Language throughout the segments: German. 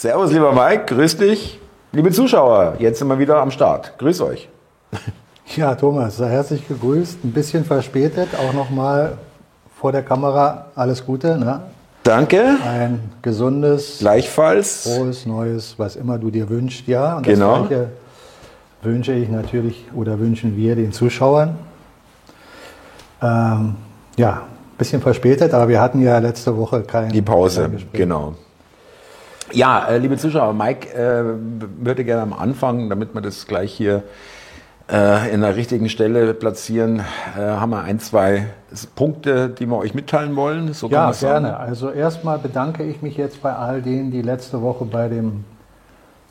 Servus, lieber Mike, grüß dich. Liebe Zuschauer, jetzt sind wir wieder am Start. Grüß euch. Ja, Thomas, sei herzlich gegrüßt. Ein bisschen verspätet, auch nochmal vor der Kamera. Alles Gute. Ne? Danke. Ein gesundes, Gleichfalls. frohes, neues, was immer du dir wünschst. Ja, und Genau. das Gleiche wünsche ich natürlich oder wünschen wir den Zuschauern. Ähm, ja, ein bisschen verspätet, aber wir hatten ja letzte Woche kein Die Pause, genau. Ja, äh, liebe Zuschauer, Mike äh, würde gerne am Anfang, damit wir das gleich hier äh, in der richtigen Stelle platzieren, äh, haben wir ein, zwei Punkte, die wir euch mitteilen wollen. So Ja, gerne. Also erstmal bedanke ich mich jetzt bei all denen, die letzte Woche bei dem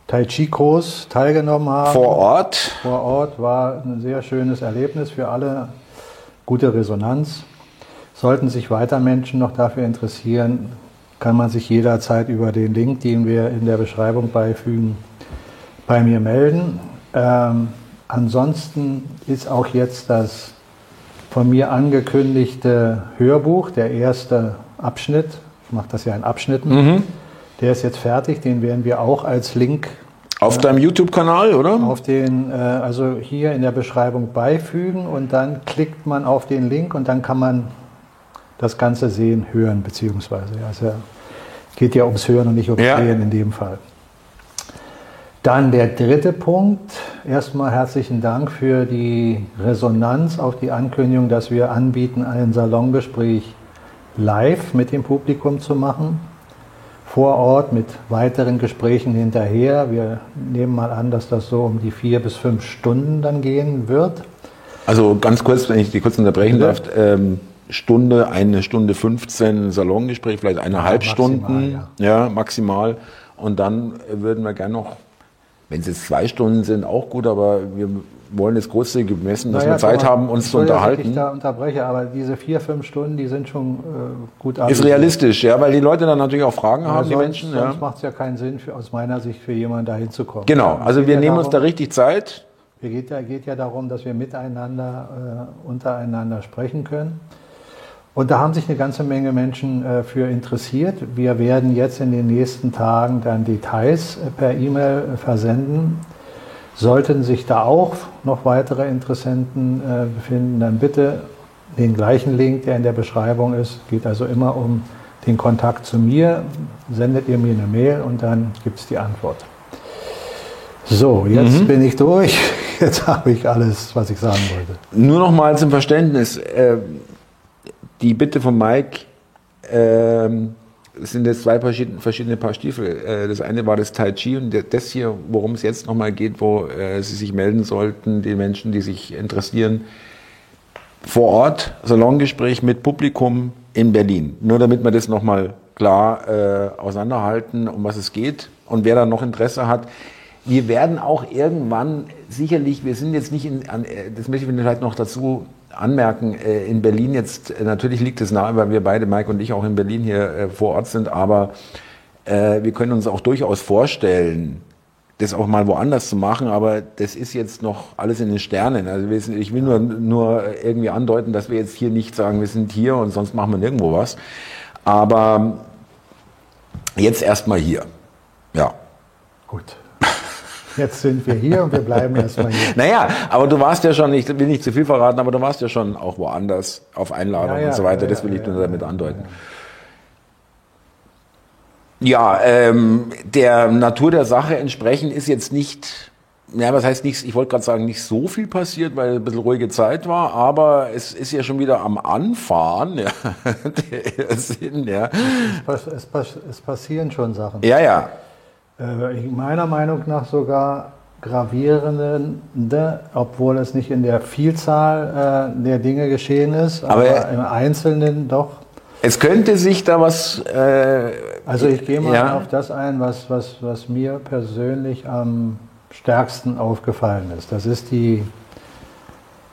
Tai Chi-Kurs teilgenommen haben. Vor Ort. Vor Ort war ein sehr schönes Erlebnis für alle. Gute Resonanz. Sollten sich weiter Menschen noch dafür interessieren, kann man sich jederzeit über den Link, den wir in der Beschreibung beifügen, bei mir melden. Ähm, ansonsten ist auch jetzt das von mir angekündigte Hörbuch, der erste Abschnitt, ich mache das ja in Abschnitten, der ist jetzt fertig, den werden wir auch als Link Auf deinem YouTube-Kanal, oder? auf den, äh, also hier in der Beschreibung beifügen und dann klickt man auf den Link und dann kann man das Ganze sehen, hören, beziehungsweise. Ja, es ja, geht ja ums Hören und nicht ums Ja. Sehen in dem Fall. Dann der dritte Punkt. Erstmal herzlichen Dank für die Resonanz auf die Ankündigung, dass wir anbieten, ein Salongespräch live mit dem Publikum zu machen. Vor Ort mit weiteren Gesprächen hinterher. Wir nehmen mal an, dass das so um die vier bis fünf Stunden dann gehen wird. Also ganz kurz, wenn ich die kurz unterbrechen Bitte. darf. Ähm, Stunde, eine Stunde 15 Salongespräch, vielleicht eineinhalb Ja, Stunden. maximal, Ja. maximal. Und dann würden wir gerne noch, wenn es jetzt zwei Stunden sind, auch gut, aber wir wollen das großzügig messen, dass Naja, wir Zeit Thomas, haben, uns zu Entschuldigung, dass Ich unterhalten. da unterbreche, aber diese vier, fünf Stunden, die sind schon äh, gut Ist realistisch, ja, weil die Leute dann natürlich auch Fragen Ja, haben, die sonst Menschen. Ja. sonst macht es ja keinen Sinn, für, aus meiner Sicht, für jemanden da hinzukommen. Genau, Ja, also wir ja nehmen uns da darum- richtig Zeit. Es geht ja, geht ja darum, dass wir miteinander, äh, untereinander sprechen können. Und da haben sich eine ganze Menge Menschen äh, für interessiert. Wir werden jetzt in den nächsten Tagen dann Details äh, per E-Mail äh, versenden. Sollten sich da auch noch weitere Interessenten äh, befinden, dann bitte den gleichen Link, der in der Beschreibung ist. Geht also immer um den Kontakt zu mir. Sendet ihr mir eine Mail und dann gibt es die Antwort. So, jetzt bin ich durch. Jetzt habe ich alles, was ich sagen wollte. Nur noch mal zum Verständnis. Die Bitte von Mike, ähm, sind jetzt zwei verschiedene, verschiedene Paar Stiefel. Äh, das eine war das Tai Chi und das hier, worum es jetzt nochmal geht, wo äh, Sie sich melden sollten, die Menschen, die sich interessieren, vor Ort, Salongespräch mit Publikum in Berlin. Nur damit wir das nochmal klar äh, auseinanderhalten, um was es geht und wer da noch Interesse hat. Wir werden auch irgendwann sicherlich, wir sind jetzt nicht in, an, äh, das möchte ich vielleicht noch dazu anmerken, äh, in Berlin jetzt, äh, natürlich liegt es nahe, weil wir beide, Mike und ich, auch in Berlin hier äh, vor Ort sind, aber äh, wir können uns auch durchaus vorstellen, das auch mal woanders zu machen, aber das ist jetzt noch alles in den Sternen. Also wir sind, ich will nur, nur irgendwie andeuten, dass wir jetzt hier nicht sagen, wir sind hier und sonst machen wir nirgendwo was. Aber jetzt erstmal hier. Ja. Gut. Jetzt sind wir hier und wir bleiben erstmal hier. Naja, aber du warst ja schon, ich will nicht zu viel verraten, aber du warst ja schon auch woanders auf Einladung Ja, ja, und so weiter. ja, das will ich nur damit andeuten. Ja, ähm, der Natur der Sache entsprechend ist jetzt nicht, ja, was heißt nichts, ich wollte gerade sagen, nicht so viel passiert, weil ein bisschen ruhige Zeit war, aber es ist ja schon wieder am Anfahren, ja, der Sinn, ja. Es, es, es passieren schon Sachen. Ja, ja. Äh, meiner Meinung nach sogar gravierende, obwohl es nicht in der Vielzahl äh, der Dinge geschehen ist, aber, Aber- im Einzelnen doch. Es könnte sich da was, äh, Also ich gehe mal Ja. auf das ein, was, was, was mir persönlich am stärksten aufgefallen ist. Das ist die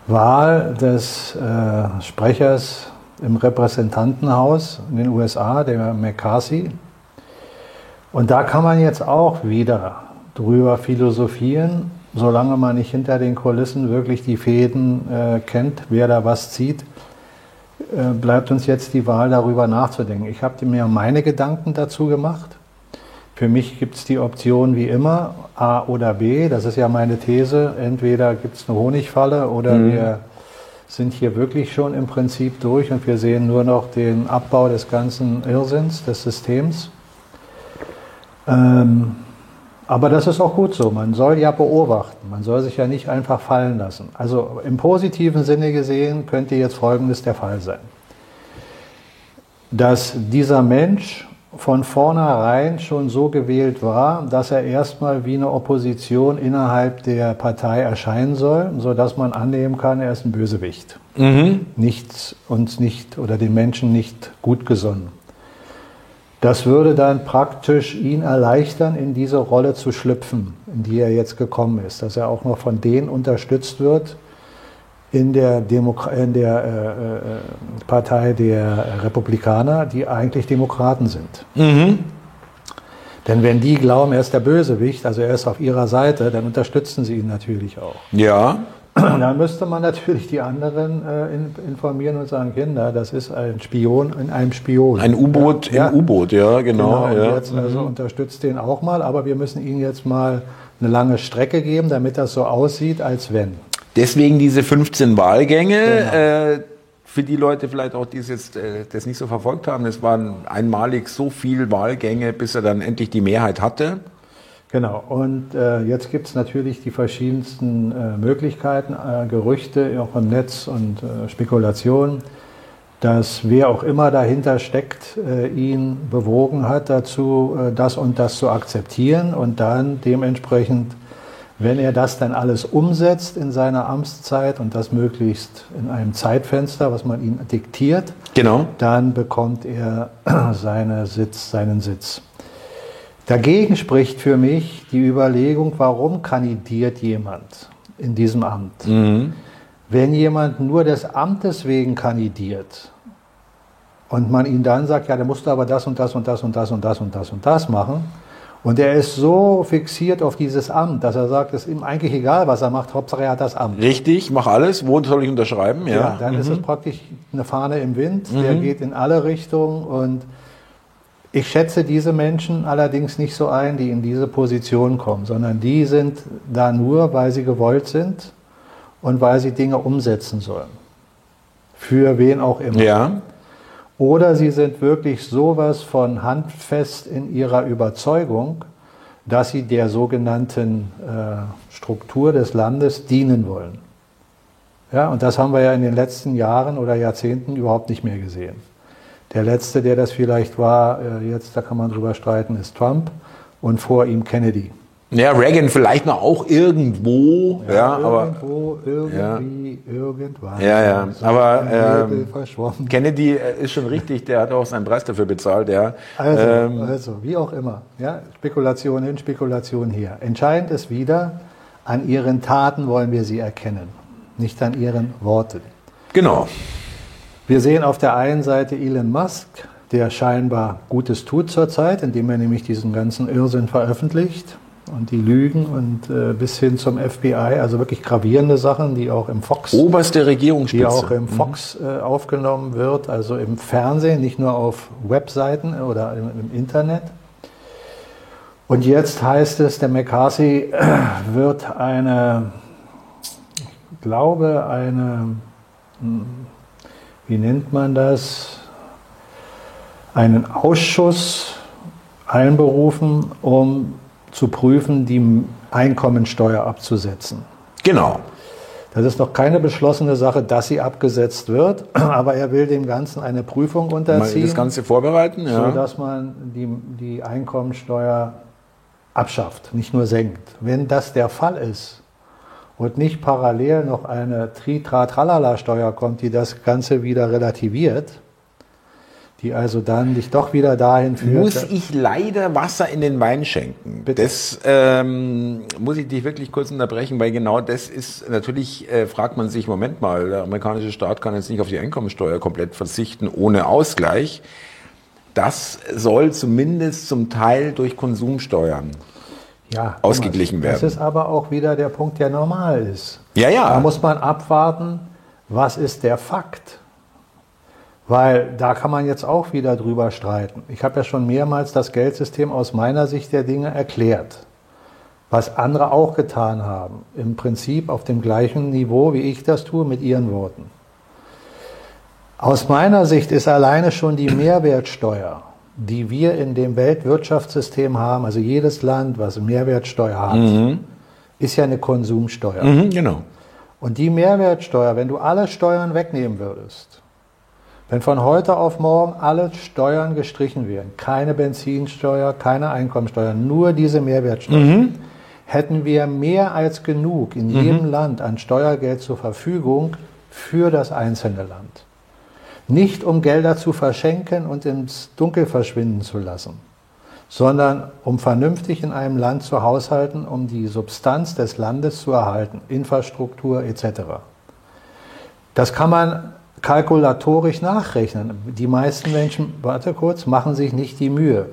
Wahl des äh, Sprechers im Repräsentantenhaus in den USA, der McCarthy. Und da kann man jetzt auch wieder drüber philosophieren, solange man nicht hinter den Kulissen wirklich die Fäden äh, kennt, wer da was zieht äh, bleibt uns jetzt die Wahl darüber nachzudenken. Ich habe mir meine Gedanken dazu gemacht. Für mich gibt es die Option wie immer A oder B. Das ist ja meine These. Entweder gibt es eine Honigfalle oder mhm. wir sind hier wirklich schon im Prinzip durch und wir sehen nur noch den Abbau des ganzen Irrsinns des Systems. Ähm, aber das ist auch gut so. Man soll ja beobachten. Man soll sich ja nicht einfach fallen lassen. Also im positiven Sinne gesehen könnte jetzt Folgendes der Fall sein. Dass dieser Mensch von vornherein schon so gewählt war, dass er erstmal wie eine Opposition innerhalb der Partei erscheinen soll, sodass man annehmen kann, er ist ein Bösewicht. Mhm. Nichts uns nicht oder den Menschen nicht gut gesonnen. Das würde dann praktisch ihn erleichtern, in diese Rolle zu schlüpfen, in die er jetzt gekommen ist, dass er auch noch von denen unterstützt wird, in der, Demo in der äh, äh, Partei der Republikaner, die eigentlich Demokraten sind. Mhm. Denn wenn die glauben, er ist der Bösewicht, also er ist auf ihrer Seite, dann unterstützen sie ihn natürlich auch. Ja. Dann müsste man natürlich die anderen äh, in, informieren und sagen, Kinder, das ist ein Spion in einem Spion. Ein U-Boot ja, im U-Boot, ja, genau. genau ja. jetzt also mhm. unterstützt den auch mal, aber wir müssen ihnen jetzt mal eine lange Strecke geben, damit das so aussieht, als wenn. Deswegen diese 15 Wahlgänge. Genau. Äh, für die Leute vielleicht auch, die es jetzt äh, das nicht so verfolgt haben, es waren einmalig so viele Wahlgänge, bis er dann endlich die Mehrheit hatte. Genau, und äh, jetzt gibt es natürlich die verschiedensten äh, Möglichkeiten, äh, Gerüchte auch im Netz und äh, Spekulationen, dass wer auch immer dahinter steckt, äh, ihn bewogen hat dazu, das und das zu akzeptieren und dann dementsprechend wenn er das dann alles umsetzt in seiner Amtszeit und das möglichst in einem Zeitfenster, was man ihm diktiert, genau. dann bekommt er seine Sitz, seinen Sitz. Dagegen spricht für mich die Überlegung, warum kandidiert jemand in diesem Amt? Mhm. Wenn jemand nur des Amtes wegen kandidiert und man ihm dann sagt, ja, der musste aber das und das und das und das und das und das und das machen, und er ist so fixiert auf dieses Amt, dass er sagt, es ist ihm eigentlich egal, was er macht, Hauptsache er hat das Amt. Richtig, mach alles. Wo soll ich unterschreiben? Ja, ja dann mhm. ist es praktisch eine Fahne im Wind, mhm. der geht in alle Richtungen und ich schätze diese Menschen allerdings nicht so ein, die in diese Position kommen, sondern die sind da nur, weil sie gewollt sind und weil sie Dinge umsetzen sollen. Für wen auch immer. Ja. Oder sie sind wirklich sowas von handfest in ihrer Überzeugung, dass sie der sogenannten äh, Struktur des Landes dienen wollen. Ja, und das haben wir ja in den letzten Jahren oder Jahrzehnten überhaupt nicht mehr gesehen. Der letzte, der das vielleicht war, äh, jetzt da kann man drüber streiten, ist Trump und vor ihm Kennedy. Ja, Reagan vielleicht noch auch irgendwo, ja, ja irgendwo, aber irgendwie, ja. irgendwann. Ja, ja, so aber ähm, Kennedy äh, ist schon richtig, der hat auch seinen Preis dafür bezahlt, ja. Also, ähm, also wie auch immer, ja, Spekulation hin, Spekulation hier. Entscheidend ist wieder, an ihren Taten wollen wir sie erkennen, nicht an ihren Worten. Genau. Wir sehen auf der einen Seite Elon Musk, der scheinbar Gutes tut zurzeit, indem er nämlich diesen ganzen Irrsinn veröffentlicht und die Lügen und äh, bis hin zum FBI, also wirklich gravierende Sachen, die auch im Fox oberste Regierungsspitze, die auch im mhm. Fox äh, aufgenommen wird, also im Fernsehen, nicht nur auf Webseiten oder im, im Internet. Und jetzt heißt es, der McCarthy wird eine, ich glaube, eine, hm, wie nennt man das, einen Ausschuss einberufen, um zu prüfen, die Einkommensteuer abzusetzen. Genau. Das ist noch keine beschlossene Sache, dass sie abgesetzt wird, aber er will dem Ganzen eine Prüfung unterziehen. Das Ganze vorbereiten, ja. Sodass man die, die Einkommensteuer abschafft, nicht nur senkt. Wenn das der Fall ist und nicht parallel noch eine Tri-Tra-Tralala-Steuer kommt, die das Ganze wieder relativiert, die also dann dich doch wieder dahin führt. Muss ich leider Wasser in den Wein schenken? Bitte? Das ähm, muss ich dich wirklich kurz unterbrechen, weil genau das ist natürlich, äh, fragt man sich, Moment mal, der amerikanische Staat kann jetzt nicht auf die Einkommensteuer komplett verzichten ohne Ausgleich. Das soll zumindest zum Teil durch Konsumsteuern ja, ausgeglichen werden. Das ist aber auch wieder der Punkt, der normal ist. Ja, ja. Da muss man abwarten, was ist der Fakt? Weil da kann man jetzt auch wieder drüber streiten. Ich habe ja schon mehrmals das Geldsystem aus meiner Sicht der Dinge erklärt, was andere auch getan haben. Im Prinzip auf dem gleichen Niveau, wie ich das tue, mit ihren Worten. Aus meiner Sicht ist alleine schon die Mehrwertsteuer, die wir in dem Weltwirtschaftssystem haben, also jedes Land, was Mehrwertsteuer hat, mhm. ist ja eine Konsumsteuer. Mhm, genau. Und die Mehrwertsteuer, wenn du alle Steuern wegnehmen würdest, wenn von heute auf morgen alle Steuern gestrichen wären, keine Benzinsteuer, keine Einkommensteuer, nur diese Mehrwertsteuer, mhm. hätten wir mehr als genug in mhm. jedem Land an Steuergeld zur Verfügung für das einzelne Land. Nicht um Gelder zu verschenken und ins Dunkel verschwinden zu lassen, sondern um vernünftig in einem Land zu haushalten, um die Substanz des Landes zu erhalten, Infrastruktur etc. Das kann man kalkulatorisch nachrechnen. Die meisten Menschen, warte kurz, machen sich nicht die Mühe.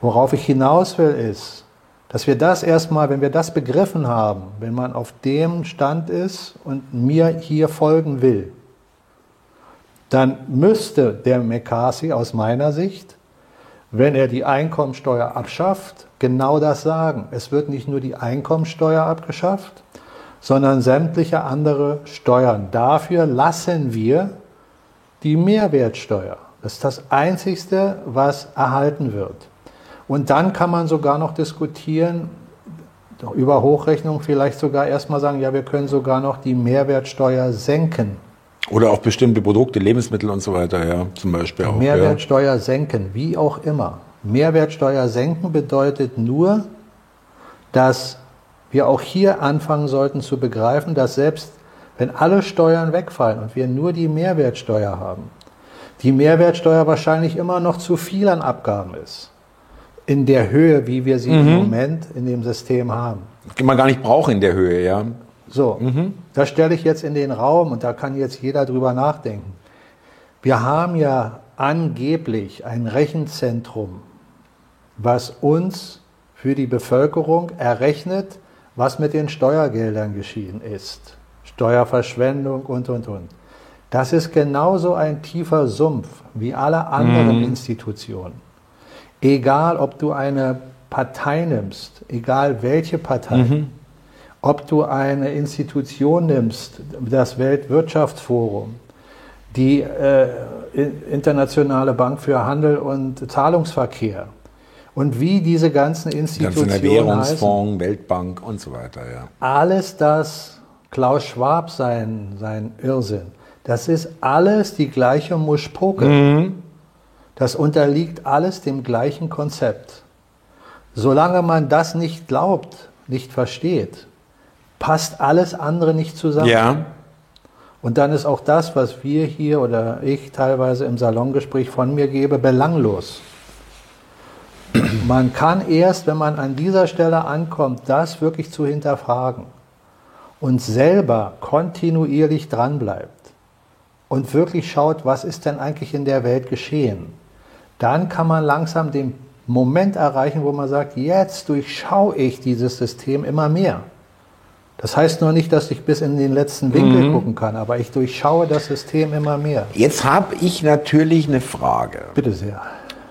Worauf ich hinaus will, ist, dass wir das erstmal, wenn wir das begriffen haben, wenn man auf dem Stand ist und mir hier folgen will, dann müsste der McCarthy aus meiner Sicht, wenn er die Einkommensteuer abschafft, genau das sagen. Es wird nicht nur die Einkommensteuer abgeschafft, sondern sämtliche andere Steuern. Dafür lassen wir die Mehrwertsteuer. Das ist das Einzigste, was erhalten wird. Und dann kann man sogar noch diskutieren, über Hochrechnung vielleicht sogar erstmal sagen, ja, wir können sogar noch die Mehrwertsteuer senken. Oder auf bestimmte Produkte, Lebensmittel und so weiter, ja, zum Beispiel auch. Mehrwertsteuer ja. senken, wie auch immer. Mehrwertsteuer senken bedeutet nur, dass wir auch hier anfangen sollten zu begreifen, dass selbst wenn alle Steuern wegfallen und wir nur die Mehrwertsteuer haben, die Mehrwertsteuer wahrscheinlich immer noch zu viel an Abgaben ist. In der Höhe, wie wir sie mhm. im Moment in dem System haben. Die man gar nicht braucht in der Höhe, ja. So, mhm. das stelle ich jetzt in den Raum und da kann jetzt jeder drüber nachdenken. Wir haben ja angeblich ein Rechenzentrum, was uns für die Bevölkerung errechnet, was mit den Steuergeldern geschehen ist. Steuerverschwendung und, und, und. Das ist genauso ein tiefer Sumpf wie alle anderen mhm. Institutionen. Egal, ob du eine Partei nimmst, egal welche Partei, mhm. Ob du eine Institution nimmst, das Weltwirtschaftsforum, die äh, Internationale Bank für Handel und Zahlungsverkehr und wie diese ganzen Institutionen. Ganze Währungsfonds, heißen, Weltbank und so weiter, ja. Alles das Klaus Schwab sein, sein Irrsinn. Das ist alles die gleiche Muschpoke. Mhm. Das unterliegt alles dem gleichen Konzept. Solange man das nicht glaubt, nicht versteht, passt alles andere nicht zusammen. Ja. Und dann ist auch das, was wir hier oder ich teilweise im Salongespräch von mir gebe, belanglos. Man kann erst, wenn man an dieser Stelle ankommt, das wirklich zu hinterfragen und selber kontinuierlich dranbleibt und wirklich schaut, was ist denn eigentlich in der Welt geschehen, dann kann man langsam den Moment erreichen, wo man sagt, jetzt durchschaue ich dieses System immer mehr. Das heißt nur nicht, dass ich bis in den letzten Winkel mhm. gucken kann, aber ich durchschaue das System immer mehr. Jetzt habe ich natürlich eine Frage. Bitte sehr.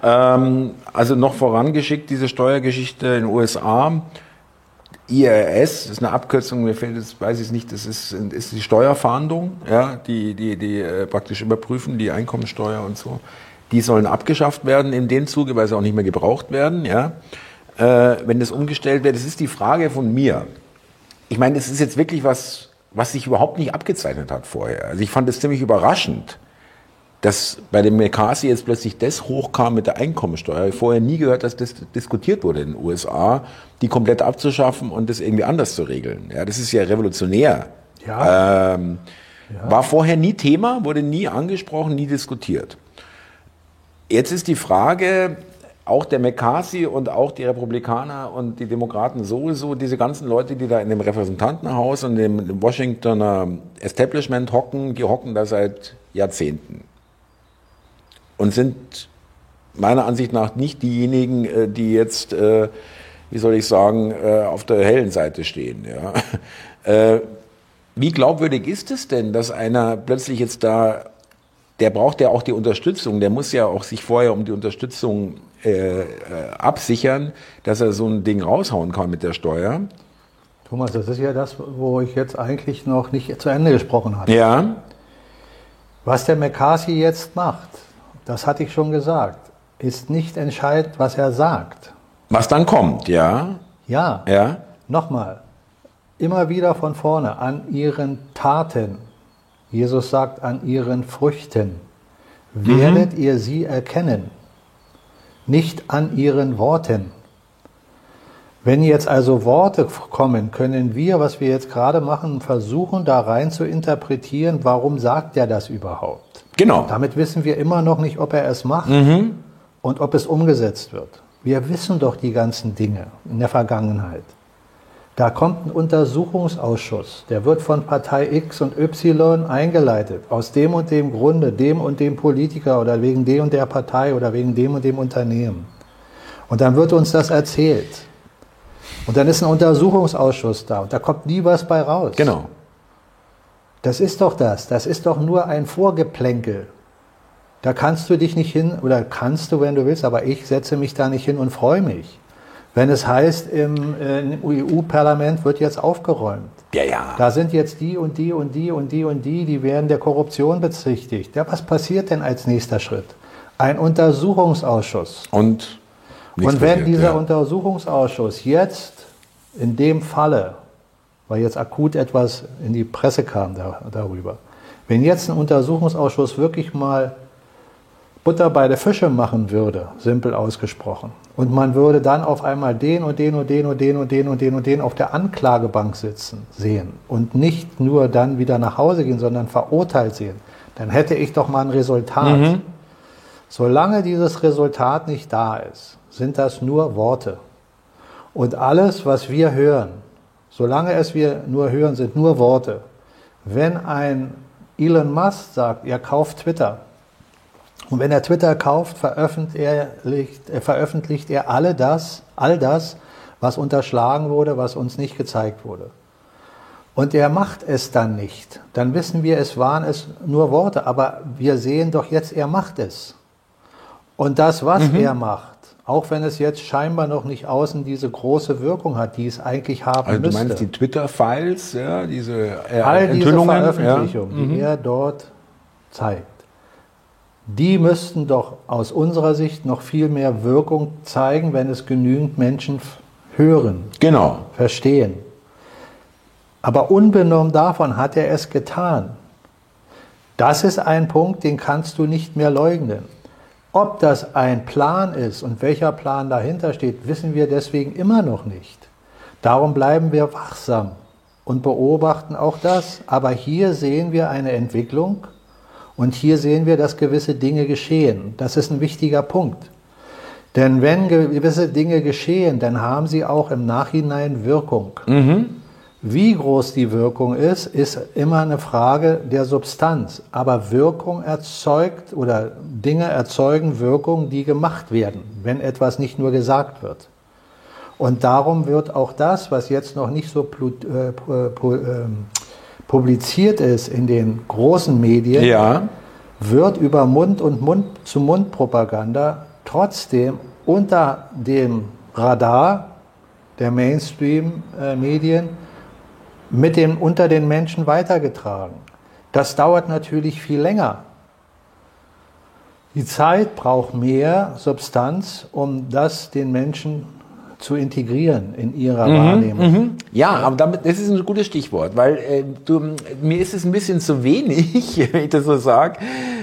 Ähm, also noch vorangeschickt, diese Steuergeschichte in den USA. IRS, das ist eine Abkürzung, mir fällt es, weiß ich es nicht, das ist, ist die Steuerfahndung, ja, die, die, die äh, praktisch überprüfen, die Einkommensteuer und so. Die sollen abgeschafft werden in dem Zuge, weil sie auch nicht mehr gebraucht werden, ja. Äh, wenn das umgestellt wird, das ist die Frage von mir. Ich meine, das ist jetzt wirklich was, was sich überhaupt nicht abgezeichnet hat vorher. Also ich fand es ziemlich überraschend, dass bei dem McCarthy jetzt plötzlich das hochkam mit der Einkommensteuer. Ich vorher nie gehört, dass das diskutiert wurde in den USA, die komplett abzuschaffen und das irgendwie anders zu regeln. Ja, das ist ja revolutionär. Ja. Ähm, ja. War vorher nie Thema, wurde nie angesprochen, nie diskutiert. Jetzt ist die Frage, auch der McCarthy und auch die Republikaner und die Demokraten sowieso, diese ganzen Leute, die da in dem Repräsentantenhaus und dem Washingtoner Establishment hocken, die hocken da seit Jahrzehnten und sind meiner Ansicht nach nicht diejenigen, äh, die jetzt, äh, wie soll ich sagen, äh, auf der hellen Seite stehen. Wie glaubwürdig ist es denn, dass einer plötzlich jetzt da der braucht ja auch die Unterstützung. Der muss ja auch sich vorher um die Unterstützung äh, äh, absichern, dass er so ein Ding raushauen kann mit der Steuer. Thomas, das ist ja das, wo ich jetzt eigentlich noch nicht zu Ende gesprochen hatte. Ja. Was der McCarthy jetzt macht, das hatte ich schon gesagt, ist nicht entscheidend, was er sagt. Was dann kommt, ja. Ja. Ja. Nochmal, immer wieder von vorne, an ihren Taten. Jesus sagt, an ihren Früchten werdet Mhm. ihr sie erkennen, nicht an ihren Worten. Wenn jetzt also Worte kommen, können wir, was wir jetzt gerade machen, versuchen, da rein zu interpretieren, warum sagt er das überhaupt? Genau. Damit wissen wir immer noch nicht, ob er es macht und ob es umgesetzt wird. Wir wissen doch die ganzen Dinge in der Vergangenheit. Da kommt ein Untersuchungsausschuss, der wird von Partei X und Y eingeleitet, aus dem und dem Grunde, dem und dem Politiker oder wegen dem und der Partei oder wegen dem und dem Unternehmen. Und dann wird uns das erzählt. Und dann ist ein Untersuchungsausschuss da und da kommt nie was bei raus. Genau. Das ist doch das. Das ist doch nur ein Vorgeplänkel. Da kannst du dich nicht hin, oder kannst du, wenn du willst, aber ich setze mich da nicht hin und freue mich. Wenn es heißt, im, äh, im EU-Parlament wird jetzt aufgeräumt. Ja, ja. Da sind jetzt die und die und die und die und die, die werden der Korruption bezichtigt. Ja, was passiert denn als nächster Schritt? Ein Untersuchungsausschuss. Und, Und wenn passiert, dieser ja. Untersuchungsausschuss jetzt in dem Falle, weil jetzt akut etwas in die Presse kam da, darüber, wenn jetzt ein Untersuchungsausschuss wirklich mal Butter bei der Fische machen würde, simpel ausgesprochen, und man würde dann auf einmal den und den und den und den und den und den und den auf der Anklagebank sitzen sehen und nicht nur dann wieder nach Hause gehen, sondern verurteilt sehen, dann hätte ich doch mal ein Resultat. Solange dieses Resultat nicht da ist, sind das nur Worte. Und alles, was wir hören, solange es wir nur hören, sind nur Worte. Wenn ein Elon Musk sagt, er kauft Twitter, und wenn er Twitter kauft, veröffentlicht, äh, veröffentlicht er alle das, all das, was unterschlagen wurde, was uns nicht gezeigt wurde. Und er macht es dann nicht. Dann wissen wir, es waren es nur Worte, aber wir sehen doch jetzt, er macht es. Und das, was er macht, auch wenn es jetzt scheinbar noch nicht außen diese große Wirkung hat, die es eigentlich haben Also du müsste. meinst die Twitter-Files, ja, diese äh, All diese? Veröffentlichungen, die er dort zeigt, die müssten doch aus unserer Sicht noch viel mehr Wirkung zeigen, wenn es genügend Menschen hören. Genau. verstehen. Aber unbenommen davon hat er es getan. Das ist ein Punkt, den kannst du nicht mehr leugnen. Ob das ein Plan ist und welcher Plan dahinter steht, wissen wir deswegen immer noch nicht. Darum bleiben wir wachsam und beobachten auch das. Aber hier sehen wir eine Entwicklung und hier sehen wir, dass gewisse Dinge geschehen. Das ist ein wichtiger Punkt. Denn wenn gewisse Dinge geschehen, dann haben sie auch im Nachhinein Wirkung. Wie groß die Wirkung ist, ist immer eine Frage der Substanz. Aber Wirkung erzeugt oder Dinge erzeugen Wirkung, die gemacht werden, wenn etwas nicht nur gesagt wird. Und darum wird auch das, was jetzt noch nicht so publiziert ist in den großen Medien, Ja. wird über Mund- und Mund-zu-Mund-Propaganda trotzdem unter dem Radar der Mainstream-Medien mit dem, unter den Menschen weitergetragen. Das dauert natürlich viel länger. Die Zeit braucht mehr Substanz, um das den Menschen zu integrieren in ihrer Wahrnehmung. Ja, aber damit, das ist ein gutes Stichwort, weil äh, du, mir ist es ein bisschen zu wenig, wenn ich das so sage,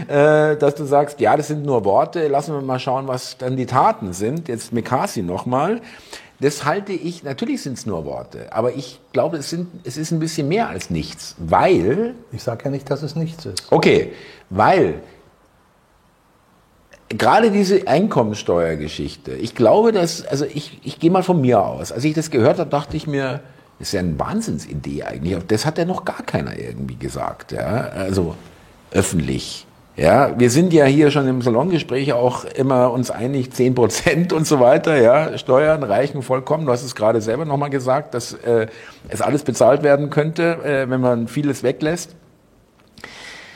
äh, dass du sagst, ja, das sind nur Worte, lassen wir mal schauen, was dann die Taten sind. Jetzt Mekasi nochmal. Das halte ich, natürlich sind es nur Worte, aber ich glaube, es, sind, es ist ein bisschen mehr als nichts, weil Ich sage ja nicht, dass es nichts ist. Okay, weil gerade diese Einkommensteuergeschichte, ich glaube, dass, also ich, ich gehe mal von mir aus, als ich das gehört habe, dachte ich mir, das ist ja eine Wahnsinnsidee eigentlich. Das hat ja noch gar keiner irgendwie gesagt, ja, also öffentlich. Ja, wir sind ja hier schon im Salongespräch auch immer uns einig, 10 Prozent und so weiter, ja, Steuern reichen vollkommen. Du hast es gerade selber nochmal gesagt, dass äh, es alles bezahlt werden könnte, äh, wenn man vieles weglässt.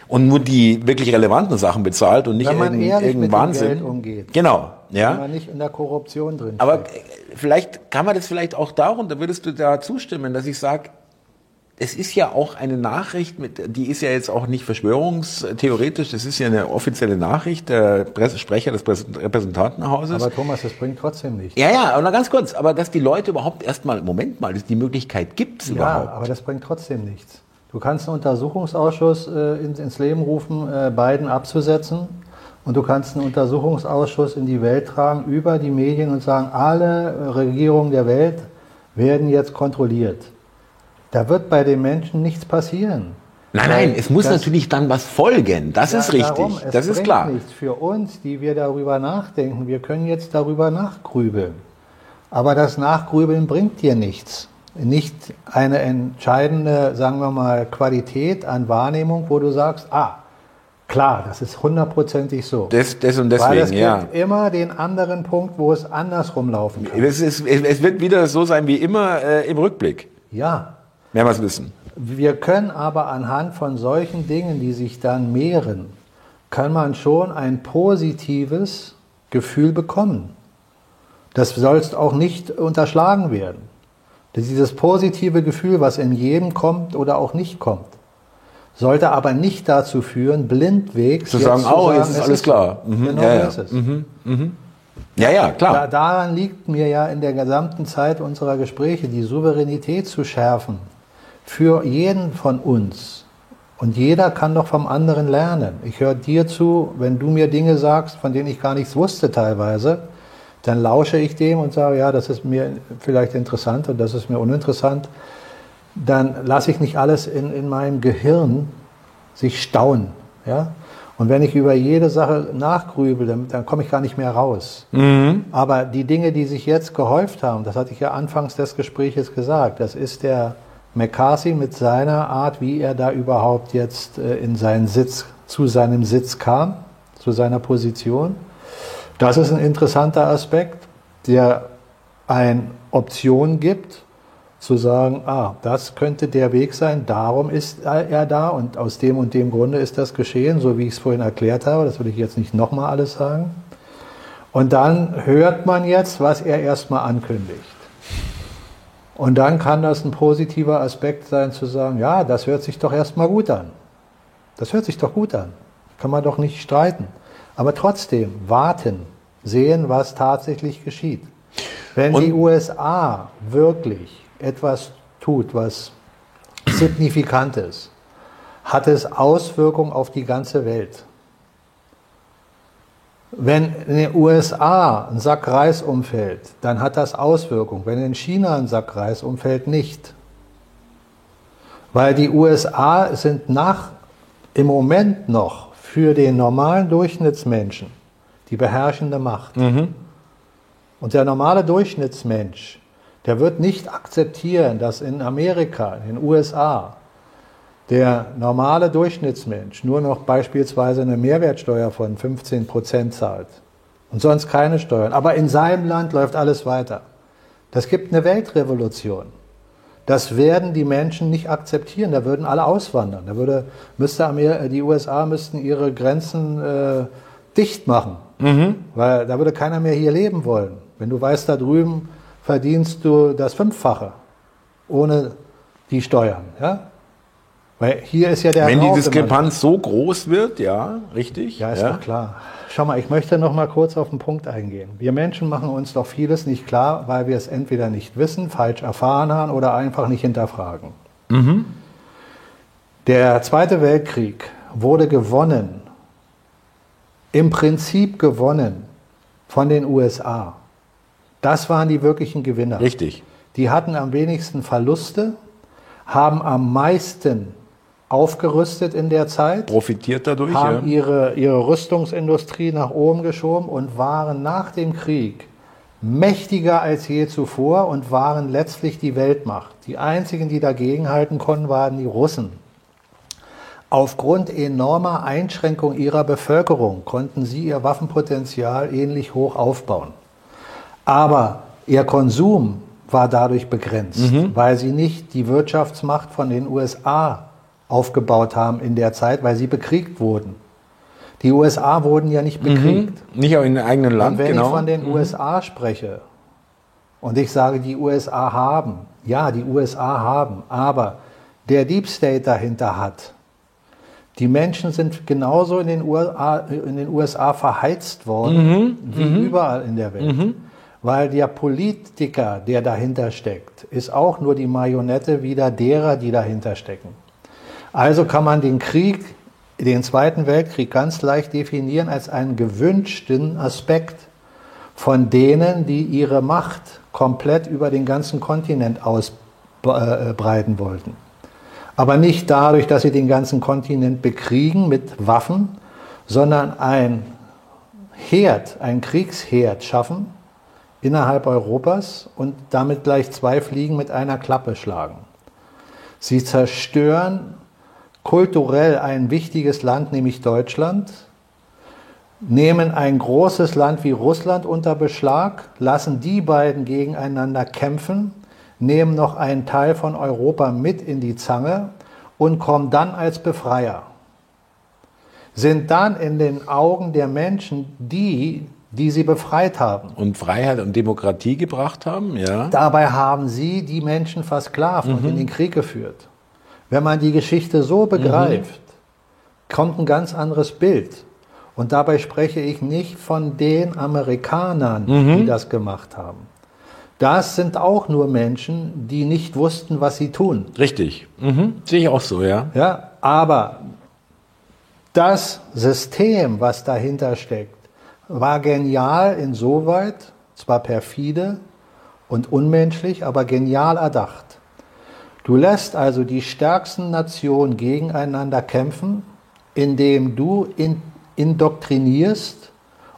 Und nur die wirklich relevanten Sachen bezahlt und nicht Wenn man irgendeinen irgendein Wahnsinn. Geld umgeht. Genau, ja. Wenn man nicht in der Korruption drin Aber äh, vielleicht kann man das vielleicht auch darunter, würdest du da zustimmen, dass ich sage, es ist ja auch eine Nachricht, mit, die ist ja jetzt auch nicht verschwörungstheoretisch, das ist ja eine offizielle Nachricht, der Presse, Sprecher des Präs- Repräsentantenhauses. Aber Thomas, das bringt trotzdem nichts. ja, ja, aber ganz kurz, aber dass die Leute überhaupt erstmal, Moment mal, dass die Möglichkeit gibt es Ja, überhaupt. aber das bringt trotzdem nichts. Du kannst einen Untersuchungsausschuss äh, ins, ins Leben rufen, äh, Biden abzusetzen. Und du kannst einen Untersuchungsausschuss in die Welt tragen über die Medien und sagen, alle Regierungen der Welt werden jetzt kontrolliert. Da wird bei den Menschen nichts passieren. Nein, nein, es muss das- natürlich dann was folgen. Das Ja, ist richtig. darum, es das ist bringt klar. Nichts für uns, die wir darüber nachdenken. Wir können jetzt darüber nachgrübeln. Aber das Nachgrübeln bringt dir nichts. Nicht eine entscheidende, sagen wir mal, Qualität an Wahrnehmung, wo du sagst, ah, klar, das ist hundertprozentig so. Das, das und Weil es deswegen, ja. gibt immer den anderen Punkt, wo es andersrum laufen kann. Es, ist, es wird wieder so sein wie immer äh, im Rückblick. Ja, es wissen. Wir können aber anhand von solchen Dingen, die sich dann mehren, kann man schon ein positives Gefühl bekommen. Das soll auch nicht unterschlagen werden. Dieses positive Gefühl, was in jedem kommt oder auch nicht kommt, sollte aber nicht dazu führen, blindwegs Zu sagen, oh, jetzt ist alles klar. Mhm, Genau ja, so ja. ist es. Ja, ja, Da, klar. daran liegt mir ja in der gesamten Zeit unserer Gespräche, die Souveränität zu schärfen für jeden von uns. Und jeder kann doch vom anderen lernen. Ich höre dir zu, wenn du mir Dinge sagst, von denen ich gar nichts wusste teilweise, dann lausche ich dem und sage, ja, das ist mir vielleicht interessant und das ist mir uninteressant. Dann lasse ich nicht alles in, in meinem Gehirn sich stauen. Ja? Und wenn ich über jede Sache nachgrübel, dann, dann komme ich gar nicht mehr raus. Aber die Dinge, die sich jetzt gehäuft haben, das hatte ich ja anfangs des Gespräches gesagt, das ist der McCarthy mit seiner Art, wie er da überhaupt jetzt äh, in seinen Sitz, zu seinem Sitz kam, zu seiner Position. Das ist ein interessanter Aspekt, der eine Option gibt, zu sagen, ah, das könnte der Weg sein, darum ist er da und aus dem und dem Grunde ist das geschehen, so wie ich es vorhin erklärt habe, das will ich jetzt nicht nochmal alles sagen. Und dann hört man jetzt, was er erstmal ankündigt. Und dann kann das ein positiver Aspekt sein, zu sagen, ja, das hört sich doch erstmal gut an. Das hört sich doch gut an. Kann man doch nicht streiten. Aber trotzdem warten, sehen, was tatsächlich geschieht. Wenn Und- die USA wirklich etwas tut, was signifikant ist, hat es Auswirkungen auf die ganze Welt. Wenn in den USA ein Sack Reis umfällt, dann hat das Auswirkungen. Wenn in China ein Sack Reis umfällt, nicht. Weil die USA sind nach, im Moment noch für den normalen Durchschnittsmenschen die beherrschende Macht. Und der normale Durchschnittsmensch, der wird nicht akzeptieren, dass in Amerika, in den USA, der normale Durchschnittsmensch nur noch beispielsweise eine Mehrwertsteuer von 15 Prozent zahlt und sonst keine Steuern. Aber in seinem Land läuft alles weiter. Das gibt eine Weltrevolution. Das werden die Menschen nicht akzeptieren. Da würden alle auswandern. Da würde, müsste Amer die USA müssten ihre Grenzen äh, dicht machen, weil da würde keiner mehr hier leben wollen. Wenn du weißt, da drüben verdienst du das Fünffache ohne die Steuern. Ja? Weil hier ist ja der Wenn die Raum immer- Diskrepanz so groß wird, ja, richtig. ja, ist doch klar. Schau mal, ich möchte noch mal kurz auf den Punkt eingehen. Wir Menschen machen uns doch vieles nicht klar, weil wir es entweder nicht wissen, falsch erfahren haben oder einfach nicht hinterfragen. Der Zweite Weltkrieg wurde gewonnen, im Prinzip gewonnen von den USA. Das waren die wirklichen Gewinner. Richtig. Die hatten am wenigsten Verluste, haben am meisten aufgerüstet in der Zeit Profitiert dadurch, ja. haben ihre, ihre Rüstungsindustrie nach oben geschoben und waren nach dem Krieg mächtiger als je zuvor und waren letztlich die Weltmacht. Die einzigen, die dagegenhalten konnten, waren die Russen. Aufgrund enormer Einschränkung ihrer Bevölkerung konnten sie ihr Waffenpotenzial ähnlich hoch aufbauen. Aber ihr Konsum war dadurch begrenzt, weil sie nicht die Wirtschaftsmacht von den USA aufgebaut haben in der Zeit, weil sie bekriegt wurden. Die USA wurden ja nicht bekriegt. Mhm. Nicht auch in eigenen Land, Und wenn genau. ich von den USA spreche und ich sage, die USA haben, ja, die USA haben, aber der Deep State dahinter hat. Die Menschen sind genauso in den USA, in den USA verheizt worden wie überall in der Welt. Weil der Politiker, der dahinter steckt, ist auch nur die Marionette wieder derer, die dahinter stecken. Also kann man den Krieg, den Zweiten Weltkrieg ganz leicht definieren als einen gewünschten Aspekt von denen, die ihre Macht komplett über den ganzen Kontinent ausbreiten wollten. Aber nicht dadurch, dass sie den ganzen Kontinent bekriegen mit Waffen, sondern ein Herd, ein Kriegsherd schaffen innerhalb Europas und damit gleich zwei Fliegen mit einer Klappe schlagen. Sie zerstören kulturell ein wichtiges Land, nämlich Deutschland, nehmen ein großes Land wie Russland unter Beschlag, lassen die beiden gegeneinander kämpfen, nehmen noch einen Teil von Europa mit in die Zange und kommen dann als Befreier. Sind dann in den Augen der Menschen die, die sie befreit haben. Und Freiheit und Demokratie gebracht haben, ja. Dabei haben sie die Menschen versklavt und in den Krieg geführt. Wenn man die Geschichte so begreift, kommt ein ganz anderes Bild. Und dabei spreche ich nicht von den Amerikanern, die das gemacht haben. Das sind auch nur Menschen, die nicht wussten, was sie tun. Richtig. Mhm. Sehe ich auch so, ja. Ja, aber das System, was dahinter steckt, war genial insoweit, zwar perfide und unmenschlich, aber genial erdacht. Du lässt also die stärksten Nationen gegeneinander kämpfen, indem du in, indoktrinierst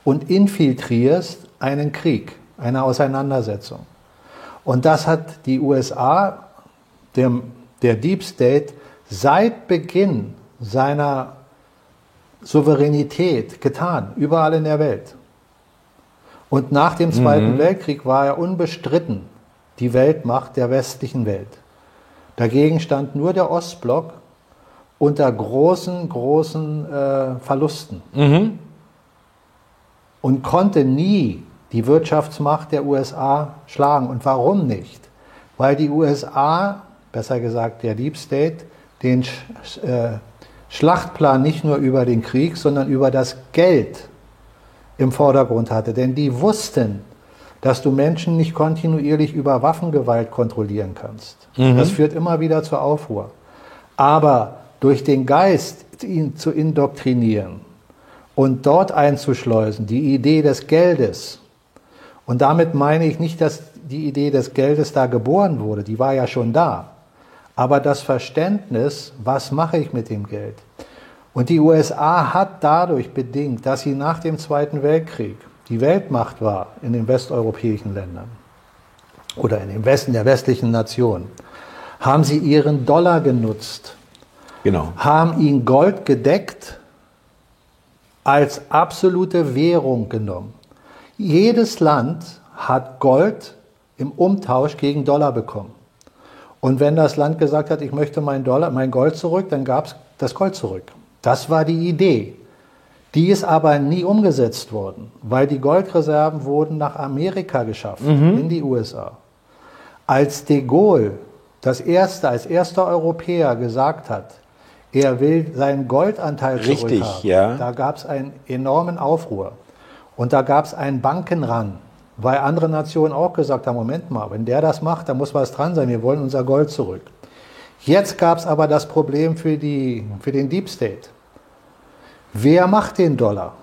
und infiltrierst einen Krieg, eine Auseinandersetzung. Und das hat die USA, der, der Deep State, seit Beginn seiner Souveränität getan, überall in der Welt. Und nach dem Zweiten Weltkrieg war er unbestritten die Weltmacht der westlichen Welt. Dagegen stand nur der Ostblock unter großen, großen äh, Verlusten und konnte nie die Wirtschaftsmacht der USA schlagen. Und warum nicht? Weil die USA, besser gesagt der Deep State, den Sch äh, Schlachtplan nicht nur über den Krieg, sondern über das Geld im Vordergrund hatte. Denn die wussten, dass du Menschen nicht kontinuierlich über Waffengewalt kontrollieren kannst. Das führt immer wieder zur Aufruhr. Aber durch den Geist ihn zu indoktrinieren und dort einzuschleusen, die Idee des Geldes, und damit meine ich nicht, dass die Idee des Geldes da geboren wurde, die war ja schon da, aber das Verständnis, was mache ich mit dem Geld? Und die USA hat dadurch bedingt, dass sie nach dem Zweiten Weltkrieg die Weltmacht war in den westeuropäischen Ländern oder in dem Westen der westlichen Nationen, haben sie ihren Dollar genutzt, Genau. haben ihn Gold gedeckt als absolute Währung genommen. Jedes Land hat Gold im Umtausch gegen Dollar bekommen. Und wenn das Land gesagt hat, ich möchte mein, Dollar, mein Gold zurück, dann gab es das Gold zurück. Das war die Idee. Die ist aber nie umgesetzt worden, weil die Goldreserven wurden nach Amerika geschafft, in die USA. Als de Gaulle das erste, als erster Europäer gesagt hat, er will seinen Goldanteil Richtig, zurückhaben, ja. da gab es einen enormen Aufruhr. Und da gab es einen Bankenrun, weil andere Nationen auch gesagt haben, Moment mal, wenn der das macht, dann muss was dran sein, wir wollen unser Gold zurück. Jetzt gab es aber das Problem für, die, für den Deep State. Wer macht den Dollar?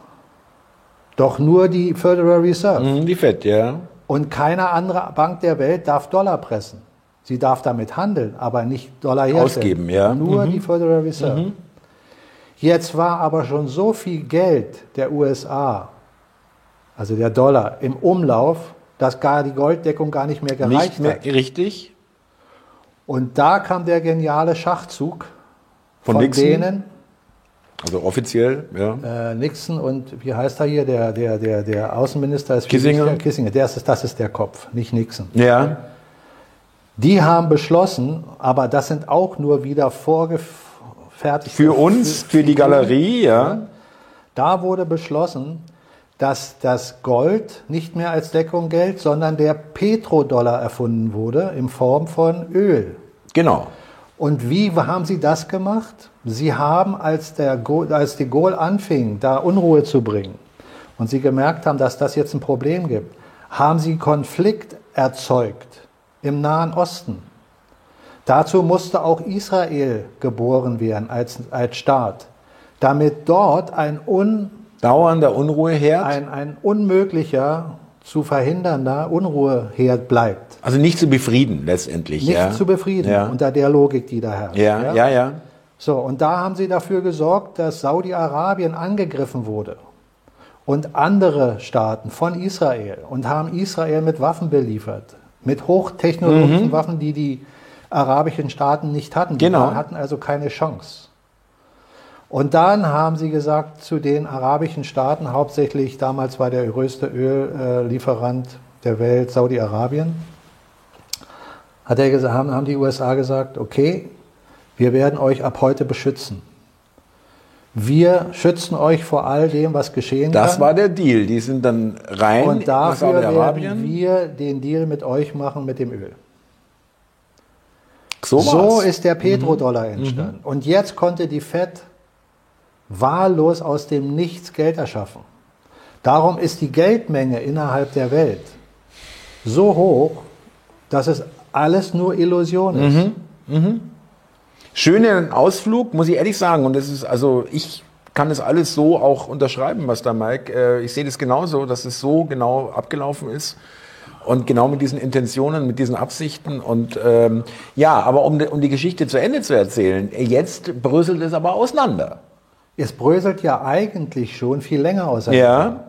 Doch nur die Federal Reserve. Mhm, Die Fed, ja. Und keine andere Bank der Welt darf Dollar pressen. Sie darf damit handeln, aber nicht Dollar herstellen. Ausgeben, ja. Nur die Federal Reserve. Jetzt war aber schon so viel Geld der USA, also der Dollar, im Umlauf, dass gar die Golddeckung gar nicht mehr gereicht Nicht mehr hat. richtig. Und da kam der geniale Schachzug Von von, denen, Also offiziell, ja. äh, Nixon und wie heißt er hier, der, der, der, der Außenminister ist Kissinger? Der Kissinger, der ist, das ist der Kopf, nicht Nixon. Ja. Die haben beschlossen, aber das sind auch nur wieder vorge fertig. Für uns, für die Galerie, ja. Da wurde beschlossen, dass das Gold nicht mehr als Deckung gilt, sondern der Petrodollar erfunden wurde in Form von Öl. Genau. Und wie haben Sie das gemacht? Sie haben, als, der Go, als de Gaulle anfing, da Unruhe zu bringen und Sie gemerkt haben, dass das jetzt ein Problem gibt, haben Sie Konflikt erzeugt im Nahen Osten. Dazu musste auch Israel geboren werden als, als Staat, damit dort ein un dauernder Unruheherd. Ein, ein unmöglicher zu verhindernder Unruheherd bleibt. Also nicht zu befrieden letztendlich. Nicht ja. zu befrieden ja. unter der Logik, die da herrscht. Ja, ja, ja. ja. So, und da haben sie dafür gesorgt, dass Saudi-Arabien angegriffen wurde und andere Staaten von Israel und haben Israel mit Waffen beliefert, mit hochtechnologischen mhm. Waffen, die die arabischen Staaten nicht hatten. Genau. Die hatten also keine Chance. Und dann haben sie gesagt zu den arabischen Staaten, hauptsächlich damals war der größte Öllieferant der Welt Saudi-Arabien, hat er gesagt, haben, haben die USA gesagt, okay, wir werden euch ab heute beschützen. Wir schützen euch vor all dem, was geschehen das kann. Das war der Deal. Die sind dann rein Und dafür werden wir den Deal mit euch machen mit dem Öl. So, so ist der Petrodollar mhm. entstanden. Und jetzt konnte die Fed wahllos aus dem Nichts Geld erschaffen. Darum ist die Geldmenge innerhalb der Welt so hoch, dass es alles nur Illusion ist. Mhm. Mhm. Schöner Ausflug, muss ich ehrlich sagen. Und das ist, also ich kann das alles so auch unterschreiben, was da Mike. Äh, ich sehe das genauso, dass es so genau abgelaufen ist. Und genau mit diesen Intentionen, mit diesen Absichten. Und ähm, ja, aber um, um die Geschichte zu Ende zu erzählen, jetzt bröselt es aber auseinander. Es bröselt ja eigentlich schon viel länger auseinander. Ja.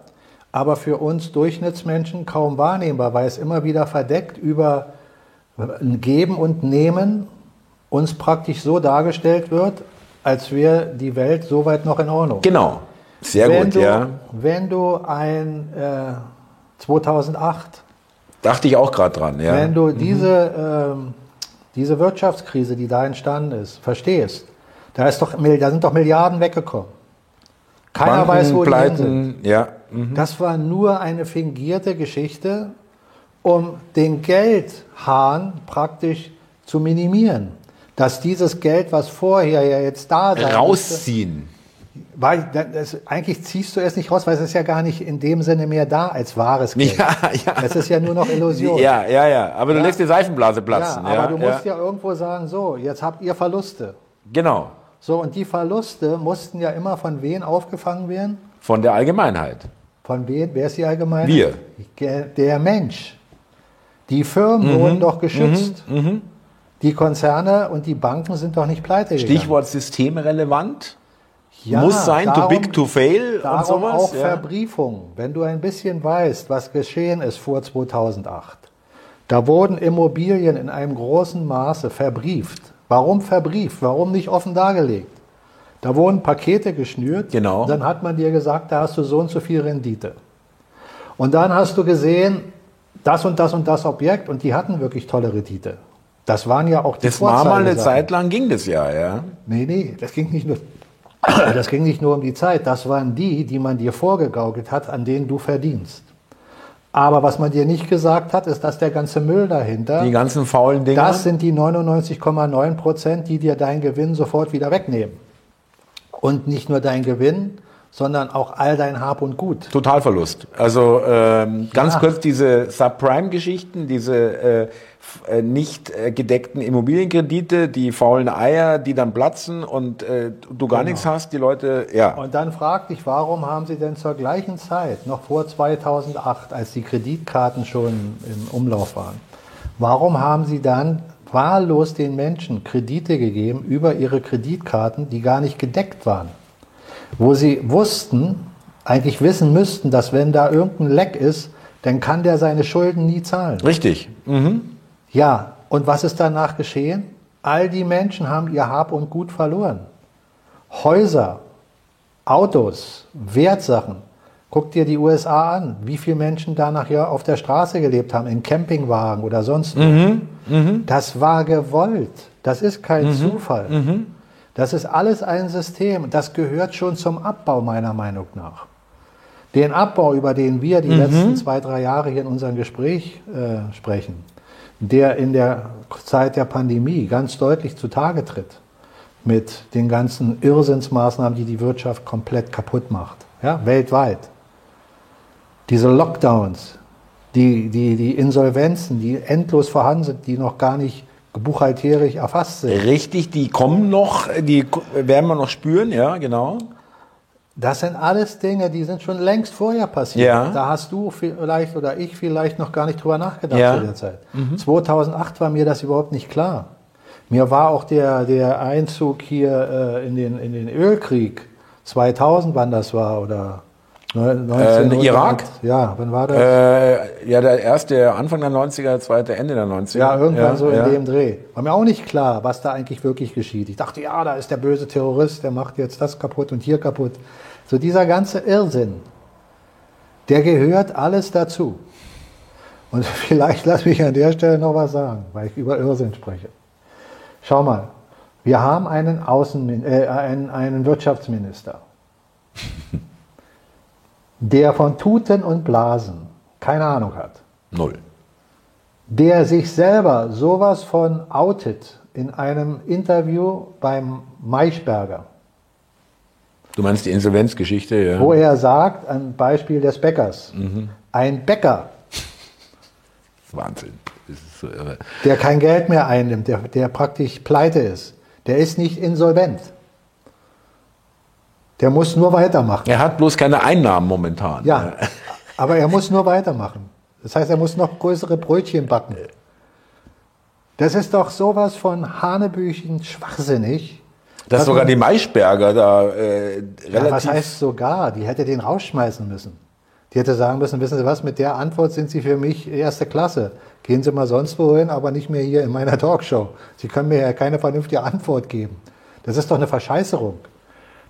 Aber für uns Durchschnittsmenschen kaum wahrnehmbar, weil es immer wieder verdeckt über ein Geben und Nehmen uns praktisch so dargestellt wird, als wäre die Welt soweit noch in Ordnung. Genau. Sehr wenn gut, du, ja. Wenn du ein äh, 2008 Dachte ich auch gerade dran, ja. Wenn du diese, ähm, diese Wirtschaftskrise, die da entstanden ist, verstehst, da, ist doch, da sind doch Milliarden weggekommen. Keiner Banken, weiß, wo Pleiten, die sind. Ja. Mhm. Das war nur eine fingierte Geschichte, um den Geldhahn praktisch zu minimieren. Dass dieses Geld, was vorher ja jetzt da sein Rausziehen. Musste, weil das, eigentlich ziehst du es nicht raus, weil es ist ja gar nicht in dem Sinne mehr da als wahres Geld. Ja, ja. Es ist ja nur noch Illusion. Ja, ja, ja. Aber du ja. lässt die Seifenblase platzen. Ja, aber du musst ja. ja irgendwo sagen, so, jetzt habt ihr Verluste. Genau. So, und die Verluste mussten ja immer von wem aufgefangen werden? Von der Allgemeinheit. Von wem? Wer ist die Allgemeinheit? Wir. Der Mensch. Die Firmen mhm. wurden doch geschützt. Mhm. Mhm. Die Konzerne und die Banken sind doch nicht pleite gegangen. Stichwort systemrelevant. Ja, Muss sein, darum, too big to fail darum und sowas. auch ja. Verbriefung. Wenn du ein bisschen weißt, was geschehen ist vor 2008. Da wurden Immobilien in einem großen Maße verbrieft. Warum verbrieft? Warum nicht offen dargelegt? Da wurden Pakete geschnürt. Genau. Dann hat man dir gesagt, da hast du so und so viel Rendite. Und dann hast du gesehen, das und das und das Objekt und die hatten wirklich tolle Rendite. Das waren ja auch die Das war mal eine Zeit lang ging das ja, ja. Nee, nee, das ging nicht nur das ging nicht nur um die Zeit, das waren die, die man dir vorgegaukelt hat, an denen du verdienst. Aber was man dir nicht gesagt hat, ist, dass der ganze Müll dahinter. Die ganzen faulen Dinge. Das sind die 99,9 Prozent, die dir deinen Gewinn sofort wieder wegnehmen. Und nicht nur dein Gewinn, sondern auch all dein Hab und Gut. Totalverlust. Also ähm, ganz ja. kurz diese Subprime-Geschichten, diese äh, äh, nicht äh, gedeckten Immobilienkredite, die faulen Eier, die dann platzen und äh, du gar genau. nichts hast, die Leute, ja. Und dann frag dich, warum haben sie denn zur gleichen Zeit, noch vor 2008, als die Kreditkarten schon im Umlauf waren, warum haben sie dann wahllos den Menschen Kredite gegeben über ihre Kreditkarten, die gar nicht gedeckt waren? Wo sie wussten, eigentlich wissen müssten, dass wenn da irgendein Leck ist, dann kann der seine Schulden nie zahlen. Richtig. Mhm. Ja, und was ist danach geschehen? All die Menschen haben ihr Hab und Gut verloren. Häuser, Autos, Wertsachen. Guck dir die USA an, wie viele Menschen da nachher auf der Straße gelebt haben, in Campingwagen oder sonst mhm, mh. Das war gewollt. Das ist kein mhm, Zufall. Das ist alles ein System. Das gehört schon zum Abbau meiner Meinung nach. Den Abbau, über den wir die mhm. letzten zwei, drei Jahre hier in unserem Gespräch äh, sprechen, der in der Zeit der Pandemie ganz deutlich zutage tritt mit den ganzen Irrsinnsmaßnahmen, die die Wirtschaft komplett kaputt macht, ja, weltweit. Diese Lockdowns, die, die, die Insolvenzen, die endlos vorhanden sind, die noch gar nicht buchhalterisch erfasst sind. Richtig, die kommen noch, die werden wir noch spüren, ja, genau. Das sind alles Dinge, die sind schon längst vorher passiert. Ja. Da hast du vielleicht oder ich vielleicht noch gar nicht drüber nachgedacht ja. zu der Zeit. Mhm. 2008 war mir das überhaupt nicht klar. Mir war auch der, der Einzug hier äh, in, den, in den Ölkrieg 2000, wann das war, oder 19, äh, Irak? Ja, wann war das? Äh, ja, der erste Anfang der 90er, zweite Ende der 90er. Ja, irgendwann ja, so in ja. dem Dreh. War mir auch nicht klar, was da eigentlich wirklich geschieht. Ich dachte, ja, da ist der böse Terrorist, der macht jetzt das kaputt und hier kaputt. So dieser ganze Irrsinn, der gehört alles dazu. Und vielleicht lass mich an der Stelle noch was sagen, weil ich über Irrsinn spreche. Schau mal, wir haben einen, Außen, äh, einen, einen Wirtschaftsminister, der von Tuten und Blasen keine Ahnung hat. Null. Der sich selber sowas von outet in einem Interview beim Maischberger. Du meinst die Insolvenzgeschichte, ja. Wo er sagt, ein Beispiel des Bäckers. Mhm. Ein Bäcker. Wahnsinn. So der kein Geld mehr einnimmt, der, der praktisch pleite ist. Der ist nicht insolvent. Der muss nur weitermachen. Er hat bloß keine Einnahmen momentan. Ja, aber er muss nur weitermachen. Das heißt, er muss noch größere Brötchen backen. Das ist doch sowas von Hanebüchen schwachsinnig. Dass sogar die Maischberger da äh, relativ... Ja, was heißt sogar? Die hätte den rausschmeißen müssen. Die hätte sagen müssen, wissen Sie was, mit der Antwort sind Sie für mich erste Klasse. Gehen Sie mal sonst wohin, aber nicht mehr hier in meiner Talkshow. Sie können mir ja keine vernünftige Antwort geben. Das ist doch eine Verscheißerung.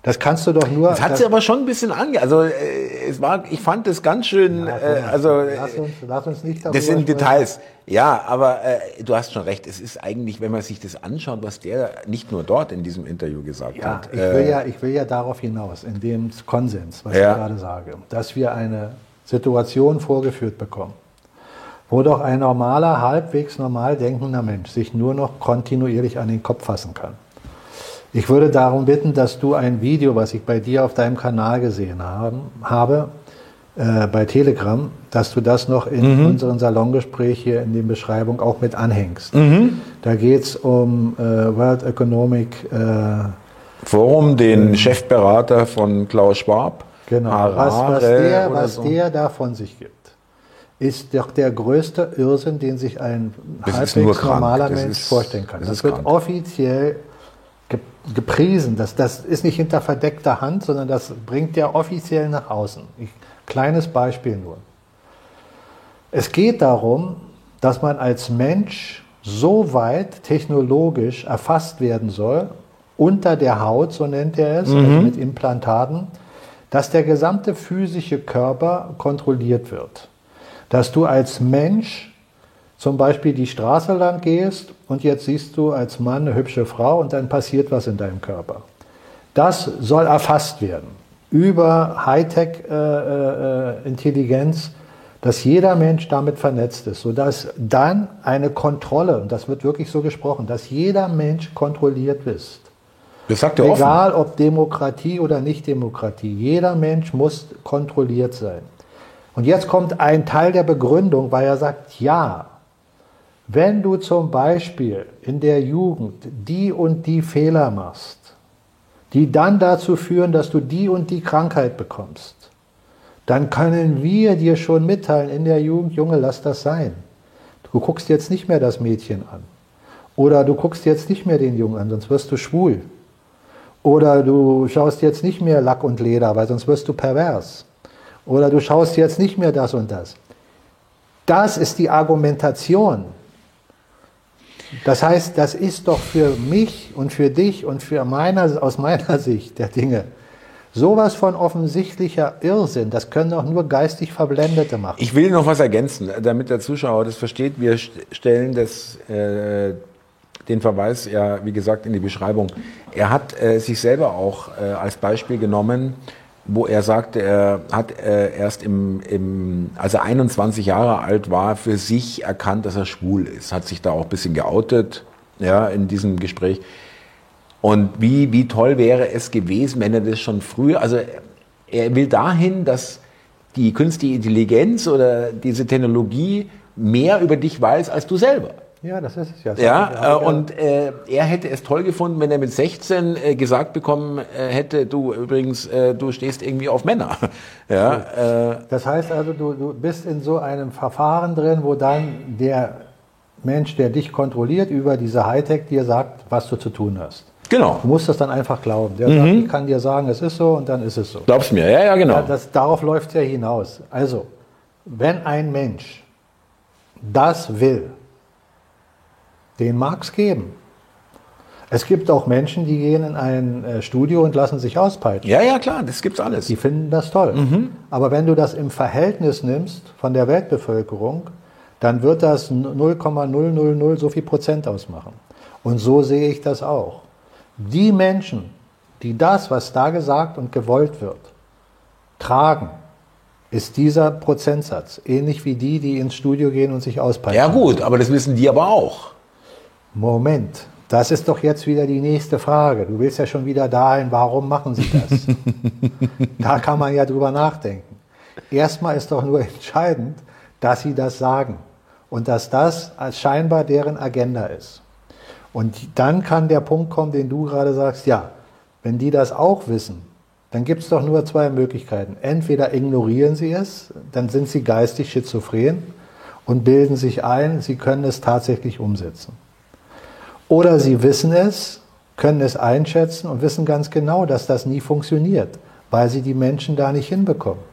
Das kannst du doch nur. Das hat sie aber schon ein bisschen ange. Also äh, es war, ich fand es ganz schön. Ja, äh, also lass uns, lass uns nicht darüber Das sind sprechen. Details. Ja, aber äh, du hast schon recht. Es ist eigentlich, wenn man sich das anschaut, was der nicht nur dort in diesem Interview gesagt ja, hat. Ich will ja, ich will ja darauf hinaus, in dem Konsens, was ja. ich gerade sage, dass wir eine Situation vorgeführt bekommen, wo doch ein normaler, halbwegs normal denkender Mensch sich nur noch kontinuierlich an den Kopf fassen kann. Ich würde darum bitten, dass du ein Video, was ich bei dir auf deinem Kanal gesehen haben, habe, äh, bei Telegram, dass du das noch in mhm. unseren Salongespräch hier in der Beschreibung auch mit anhängst. Mhm. Da geht es um äh, World Economic äh, Forum, den Chefberater von Klaus Schwab. Genau, was, was, der, was so. der da von sich gibt ist doch der größte Irrsinn, den sich ein das halbwegs normaler Mensch vorstellen kann. Das, das wird krank. offiziell gepriesen. Das, das ist nicht hinter verdeckter Hand, sondern das bringt er offiziell nach außen. Ich, kleines Beispiel nur. Es geht darum, dass man als Mensch so weit technologisch erfasst werden soll, unter der Haut, so nennt er es, also mhm. also mit Implantaten, dass der gesamte physische Körper kontrolliert wird. Dass du als Mensch zum Beispiel die Straße lang gehst und jetzt siehst du als Mann eine hübsche Frau und dann passiert was in deinem Körper. Das soll erfasst werden über Hightech-Intelligenz, äh, äh, dass jeder Mensch damit vernetzt ist, sodass dann eine Kontrolle, und das wird wirklich so gesprochen, dass jeder Mensch kontrolliert ist. Das sagt er Egal offen. ob Demokratie oder nicht Demokratie, jeder Mensch muss kontrolliert sein. Und jetzt kommt ein Teil der Begründung, weil er sagt, ja, wenn du zum Beispiel in der Jugend die und die Fehler machst, die dann dazu führen, dass du die und die Krankheit bekommst, dann können wir dir schon mitteilen in der Jugend, Junge, lass das sein. Du guckst jetzt nicht mehr das Mädchen an. Oder du guckst jetzt nicht mehr den Jungen an, sonst wirst du schwul. Oder du schaust jetzt nicht mehr Lack und Leder, weil sonst wirst du pervers. Oder du schaust jetzt nicht mehr das und das. Das ist die Argumentation. Das heißt, das ist doch für mich und für dich und für meiner, aus meiner Sicht der Dinge sowas von offensichtlicher Irrsinn. Das können doch nur geistig Verblendete machen. Ich will noch was ergänzen, damit der Zuschauer das versteht. Wir stellen das, äh, den Verweis ja, wie gesagt, in die Beschreibung. Er hat äh, sich selber auch äh, als Beispiel genommen, wo er sagte, er hat äh, erst im, im, als er 21 Jahre alt war, für sich erkannt, dass er schwul ist. Hat sich da auch ein bisschen geoutet, ja, in diesem Gespräch. Und wie, wie toll wäre es gewesen, wenn er das schon früher, also er will dahin, dass die künstliche Intelligenz oder diese Technologie mehr über dich weiß als du selber. Ja, das ist es ja. Ja, äh, und äh, er hätte es toll gefunden, wenn er mit 16 äh, gesagt bekommen äh, hätte, du übrigens, äh, du stehst irgendwie auf Männer. ja, äh, das heißt also, du, du bist in so einem Verfahren drin, wo dann der Mensch, der dich kontrolliert, über diese Hightech dir sagt, was du zu tun hast. Genau. Du musst das dann einfach glauben. Der mhm. sagt, ich kann dir sagen, es ist so und dann ist es so. Glaubst mir, ja, ja, genau. Ja, das, darauf läuft es ja hinaus. Also, wenn ein Mensch das will, den mag es geben. Es gibt auch Menschen, die gehen in ein äh, Studio und lassen sich auspeitschen. Ja, ja, klar, das gibt's alles. Die finden das toll. Mhm. Aber wenn du das im Verhältnis nimmst von der Weltbevölkerung, dann wird das 0,000 so viel Prozent ausmachen. Und so sehe ich das auch. Die Menschen, die das, was da gesagt und gewollt wird, tragen, ist dieser Prozentsatz. Ähnlich wie die, die ins Studio gehen und sich auspeitschen. Ja gut, aber das wissen die aber auch. Moment, das ist doch jetzt wieder die nächste Frage. Du willst ja schon wieder dahin, warum machen sie das? da kann man ja drüber nachdenken. Erstmal ist doch nur entscheidend, dass sie das sagen und dass das scheinbar deren Agenda ist. Und dann kann der Punkt kommen, den du gerade sagst, ja, wenn die das auch wissen, dann gibt es doch nur zwei Möglichkeiten. Entweder ignorieren sie es, dann sind sie geistig schizophren und bilden sich ein, sie können es tatsächlich umsetzen. Oder sie wissen es, können es einschätzen und wissen ganz genau, dass das nie funktioniert, weil sie die Menschen da nicht hinbekommen.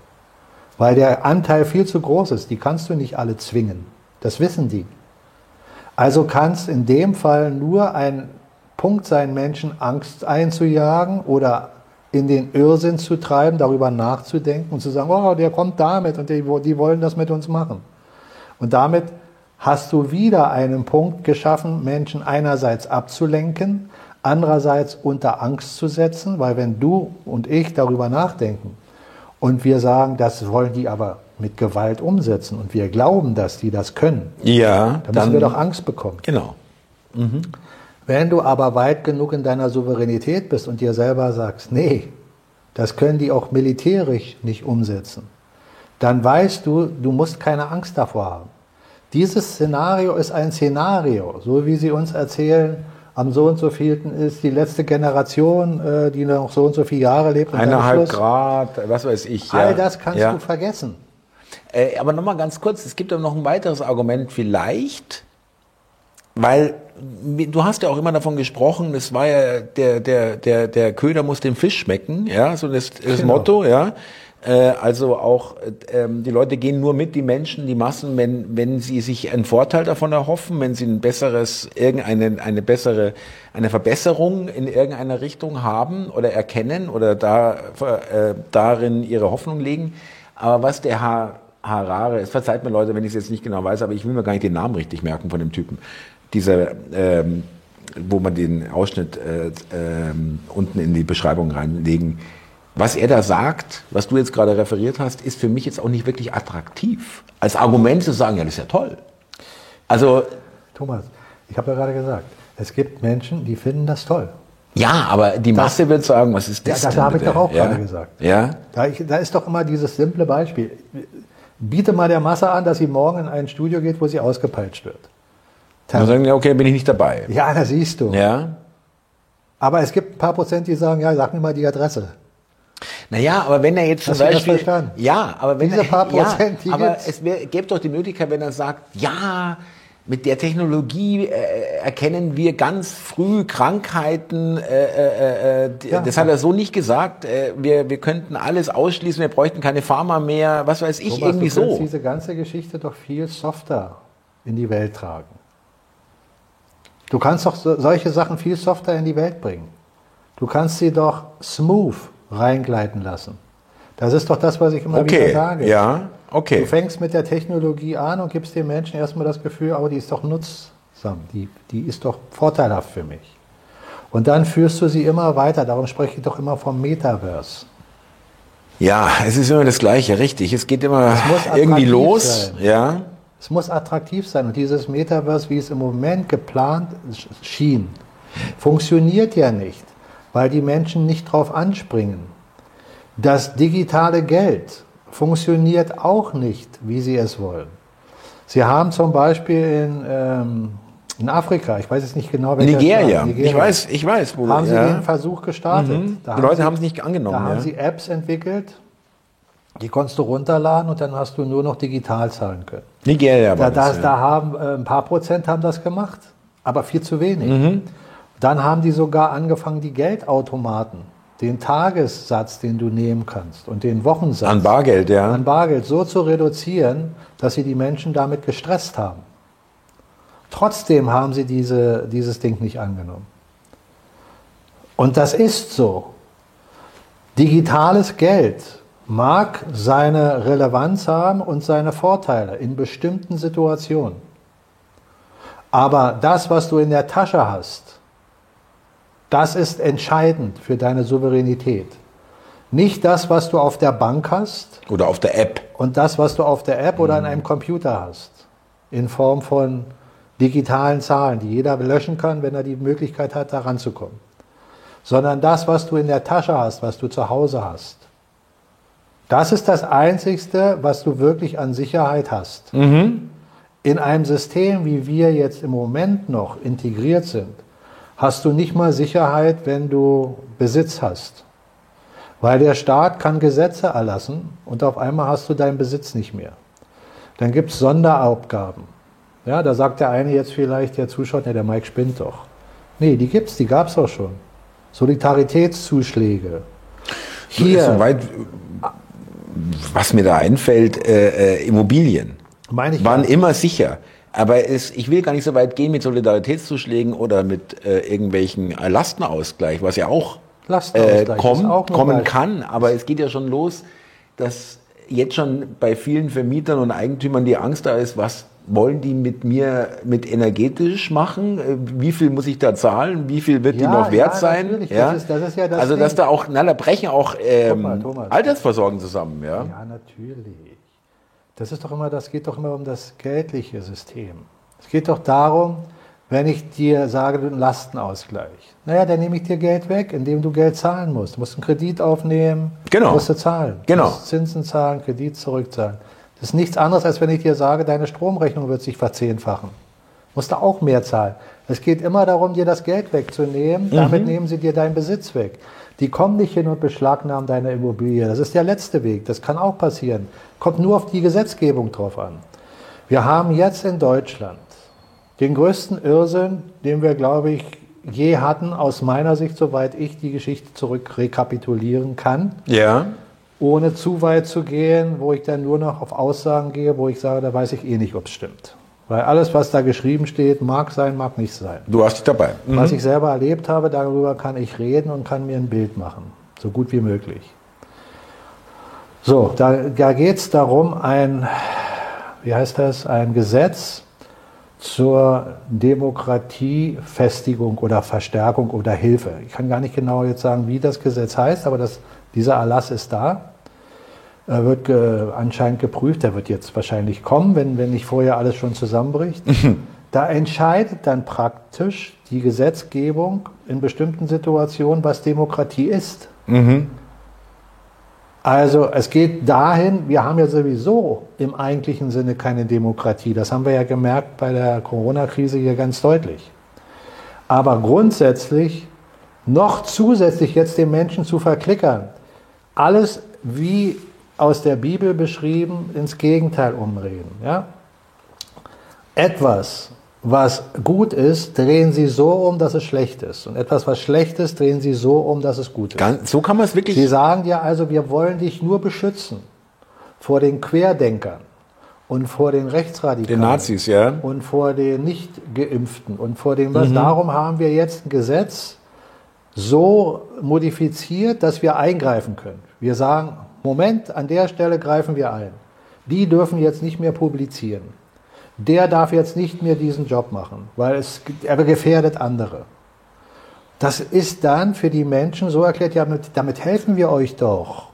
Weil der Anteil viel zu groß ist. Die kannst du nicht alle zwingen. Das wissen die. Also kann es in dem Fall nur ein Punkt sein, Menschen Angst einzujagen oder in den Irrsinn zu treiben, darüber nachzudenken und zu sagen, oh, der kommt damit und die, die wollen das mit uns machen. Und damit hast du wieder einen Punkt geschaffen, Menschen einerseits abzulenken, andererseits unter Angst zu setzen, weil wenn du und ich darüber nachdenken und wir sagen, das wollen die aber mit Gewalt umsetzen und wir glauben, dass die das können, ja, dann, müssen wir doch Angst bekommen. Genau. Mhm. Wenn du aber weit genug in deiner Souveränität bist und dir selber sagst, nee, das können die auch militärisch nicht umsetzen, dann weißt du, du musst keine Angst davor haben. Dieses Szenario ist ein Szenario, so wie sie uns erzählen, am so und so vielten ist die letzte Generation, äh, die noch so und so viele Jahre lebt. Eineinhalb Grad, was weiß ich. Ja. All das kannst ja. du vergessen. Äh, aber nochmal ganz kurz, es gibt aber noch ein weiteres Argument vielleicht, weil du hast ja auch immer davon gesprochen, es war ja der, der, der, der Köder muss dem Fisch schmecken, ja, so das, das genau. Motto, ja. Äh, also auch ähm, die Leute gehen nur mit, die Menschen, die Massen, wenn, wenn sie sich einen Vorteil davon erhoffen, wenn sie ein besseres, irgendeine eine bessere, eine Verbesserung in irgendeiner Richtung haben oder erkennen oder da, äh, darin ihre Hoffnung legen. Aber was der Herr Harare, es verzeiht mir Leute, wenn ich es jetzt nicht genau weiß, aber ich will mir gar nicht den Namen richtig merken von dem Typen. Dieser, ähm, wo man den Ausschnitt äh, ähm, unten in die Beschreibung reinlegen was er da sagt, was du jetzt gerade referiert hast, ist für mich jetzt auch nicht wirklich attraktiv. Als Argument zu sagen, ja, das ist ja toll. Also. Thomas, ich habe ja gerade gesagt, es gibt Menschen, die finden das toll. Ja, aber die Masse das, wird sagen, was ist das? Ja, das habe ich doch auch ja? gerade gesagt. Ja. Da, ich, da ist doch immer dieses simple Beispiel. Biete mal der Masse an, dass sie morgen in ein Studio geht, wo sie ausgepeitscht wird. Dann sagen, ja, okay, bin ich nicht dabei. Ja, da siehst du. Ja. Aber es gibt ein paar Prozent, die sagen, ja, sag mir mal die Adresse. Naja, aber wenn er jetzt zum Hast Beispiel, ja, aber wenn Diese er, paar Prozent, ja, aber es wär, gäbe doch die Möglichkeit, wenn er sagt, ja, mit der Technologie äh, erkennen wir ganz früh Krankheiten. Äh, äh, äh ja, das hat er so nicht gesagt. Äh, wir, wir könnten alles ausschließen, wir bräuchten keine Pharma mehr, was weiß ich, Thomas, irgendwie du so. diese ganze Geschichte doch viel softer in die Welt tragen. Du kannst doch so, solche Sachen viel softer in die Welt bringen. Du kannst sie doch smooth reingleiten lassen. Das ist doch das, was ich immer okay. wieder sage. Ja, okay. Du fängst mit der Technologie an und gibst den Menschen erstmal das Gefühl, oh, die ist doch nutz, Die, die ist doch vorteilhaft für mich. Und dann führst du sie immer weiter. Darum spreche ich doch immer vom Metaverse. Ja, es ist immer das Gleiche, richtig. Es geht immer es irgendwie los. Sein. Ja. Es muss attraktiv sein. Und dieses Metaverse, wie es im Moment geplant schien, funktioniert ja nicht, weil die Menschen nicht drauf anspringen. Das digitale Geld funktioniert auch nicht, wie sie es wollen. Sie haben zum Beispiel in, ähm, in Afrika, ich weiß jetzt nicht genau, welcher Nigeria. Nigeria. Ich weiß, ich weiß. Wo, haben Sie ja. den Versuch gestartet? Mhm. Die Leute haben es nicht angenommen. Da ja. haben Sie Apps entwickelt, die konntest du runterladen und dann hast du nur noch digital zahlen können. Nigeria war da, das, ja. da haben äh, ein paar Prozent haben das gemacht, aber viel zu wenig. Mhm. Dann haben die sogar angefangen, die Geldautomaten, den Tagessatz, den du nehmen kannst und den Wochensatz an Bargeld, ja, an Bargeld so zu reduzieren, dass sie die Menschen damit gestresst haben. Trotzdem haben sie diese, dieses Ding nicht angenommen. Und das ist so. Digitales Geld mag seine Relevanz haben und seine Vorteile in bestimmten Situationen. Aber das, was du in der Tasche hast, das ist entscheidend für deine Souveränität. Nicht das, was du auf der Bank hast. Oder auf der App. Und das, was du auf der App oder mhm. in einem Computer hast. In Form von digitalen Zahlen, die jeder löschen kann, wenn er die Möglichkeit hat, da ranzukommen. Sondern das, was du in der Tasche hast, was du zu Hause hast. Das ist das Einzigste, was du wirklich an Sicherheit hast. Mhm. In einem System, wie wir jetzt im Moment noch integriert sind, hast du nicht mal Sicherheit, wenn du Besitz hast. Weil der Staat kann Gesetze erlassen und auf einmal hast du deinen Besitz nicht mehr. Dann gibt es Sonderaufgaben. Ja, da sagt der eine jetzt vielleicht, der zuschaut, ja, der Mike spinnt doch. Nee, die gibt's, die gab's auch schon. Solidaritätszuschläge. Hier. Soweit, was mir da einfällt, äh, äh, Immobilien Meine ich waren ja. immer sicher. Aber es, ich will gar nicht so weit gehen mit Solidaritätszuschlägen oder mit äh, irgendwelchen Lastenausgleich, was ja auch, äh, kommt, auch kommen kann. Aber es geht ja schon los, dass jetzt schon bei vielen Vermietern und Eigentümern die Angst da ist, was wollen die mit mir mit energetisch machen? Äh, wie viel muss ich da zahlen? Wie viel wird ja, die noch wert ja, sein? Ja? Das ist, das ist ja das also Ding. dass da auch, na, da brechen auch ähm, Thomas, Thomas. Altersversorgen zusammen, ja? Ja, natürlich. Das ist doch immer, das geht doch immer um das geldliche System. Es geht doch darum, wenn ich dir sage, du einen Lastenausgleich. Naja, dann nehme ich dir Geld weg, indem du Geld zahlen musst. Du musst einen Kredit aufnehmen, genau. musst du zahlen. Genau. Du musst Zinsen zahlen, Kredit zurückzahlen. Das ist nichts anderes, als wenn ich dir sage, deine Stromrechnung wird sich verzehnfachen. Musst du auch mehr zahlen. Es geht immer darum, dir das Geld wegzunehmen. Mhm. Damit nehmen sie dir deinen Besitz weg. Die kommen nicht hin und beschlagnahmen deine Immobilie. Das ist der letzte Weg. Das kann auch passieren. Kommt nur auf die Gesetzgebung drauf an. Wir haben jetzt in Deutschland den größten Irrsinn, den wir, glaube ich, je hatten, aus meiner Sicht, soweit ich die Geschichte zurück rekapitulieren kann. Ja ohne zu weit zu gehen, wo ich dann nur noch auf Aussagen gehe, wo ich sage, da weiß ich eh nicht, ob es stimmt. Weil alles, was da geschrieben steht, mag sein, mag nicht sein. Du hast dich dabei. Mhm. Was ich selber erlebt habe, darüber kann ich reden und kann mir ein Bild machen. So gut wie möglich. So, da, da geht es darum, ein, wie heißt das, ein Gesetz zur Demokratiefestigung oder Verstärkung oder Hilfe. Ich kann gar nicht genau jetzt sagen, wie das Gesetz heißt, aber das dieser Erlass ist da, wird ge anscheinend geprüft, der wird jetzt wahrscheinlich kommen, wenn, wenn nicht vorher alles schon zusammenbricht. da entscheidet dann praktisch die Gesetzgebung in bestimmten Situationen, was Demokratie ist. Mhm. Also es geht dahin, wir haben ja sowieso im eigentlichen Sinne keine Demokratie. Das haben wir ja gemerkt bei der Corona-Krise hier ganz deutlich. Aber grundsätzlich noch zusätzlich jetzt den Menschen zu verklickern, alles wie aus der Bibel beschrieben ins Gegenteil umreden. Ja? Etwas, was gut ist, drehen sie so um, dass es schlecht ist. Und etwas, was schlecht ist, drehen sie so um, dass es gut ist. Ganz, so kann man es wirklich. Sie sagen dir also, wir wollen dich nur beschützen vor den Querdenkern und vor den Rechtsradikalen. Den Nazis, ja. Und vor den Nicht-Geimpften und vor dem was. Mhm. Darum haben wir jetzt ein Gesetz so modifiziert, dass wir eingreifen können. Wir sagen, Moment, an der Stelle greifen wir ein. Die dürfen jetzt nicht mehr publizieren. der darf jetzt nicht mehr diesen Job machen, weil es, er gefährdet andere. Das ist dann für die Menschen so erklärt, ja, damit, damit helfen wir euch doch.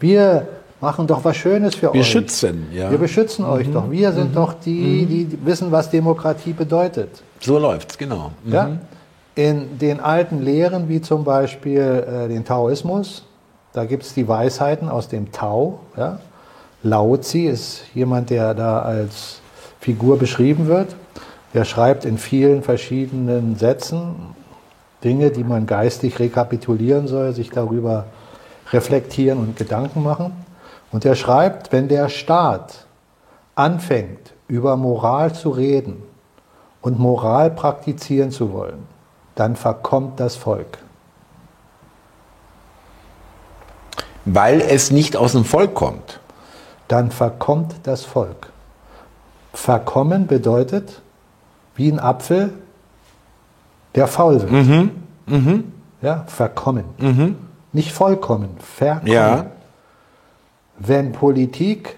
Wir machen doch was Schönes für Wir euch. schützen, ja. Wir beschützen euch doch. Wir sind doch die, die wissen, was Demokratie bedeutet. So läuft's, genau. Mhm. Ja? In den alten Lehren, wie zum Beispiel äh, den Taoismus, da gibt es die Weisheiten aus dem Tao. Ja? Lao Tzu ist jemand, der da als Figur beschrieben wird. Er schreibt in vielen verschiedenen Sätzen Dinge, die man geistig rekapitulieren soll, sich darüber reflektieren und Gedanken machen. Und er schreibt, wenn der Staat anfängt, über Moral zu reden und Moral praktizieren zu wollen, dann verkommt das Volk. Weil es nicht aus dem Volk kommt. Dann verkommt das Volk. Verkommen bedeutet, wie ein Apfel, der faul wird. Mhm. Ja, verkommen. Nicht vollkommen, verkommen. Ja. Wenn Politik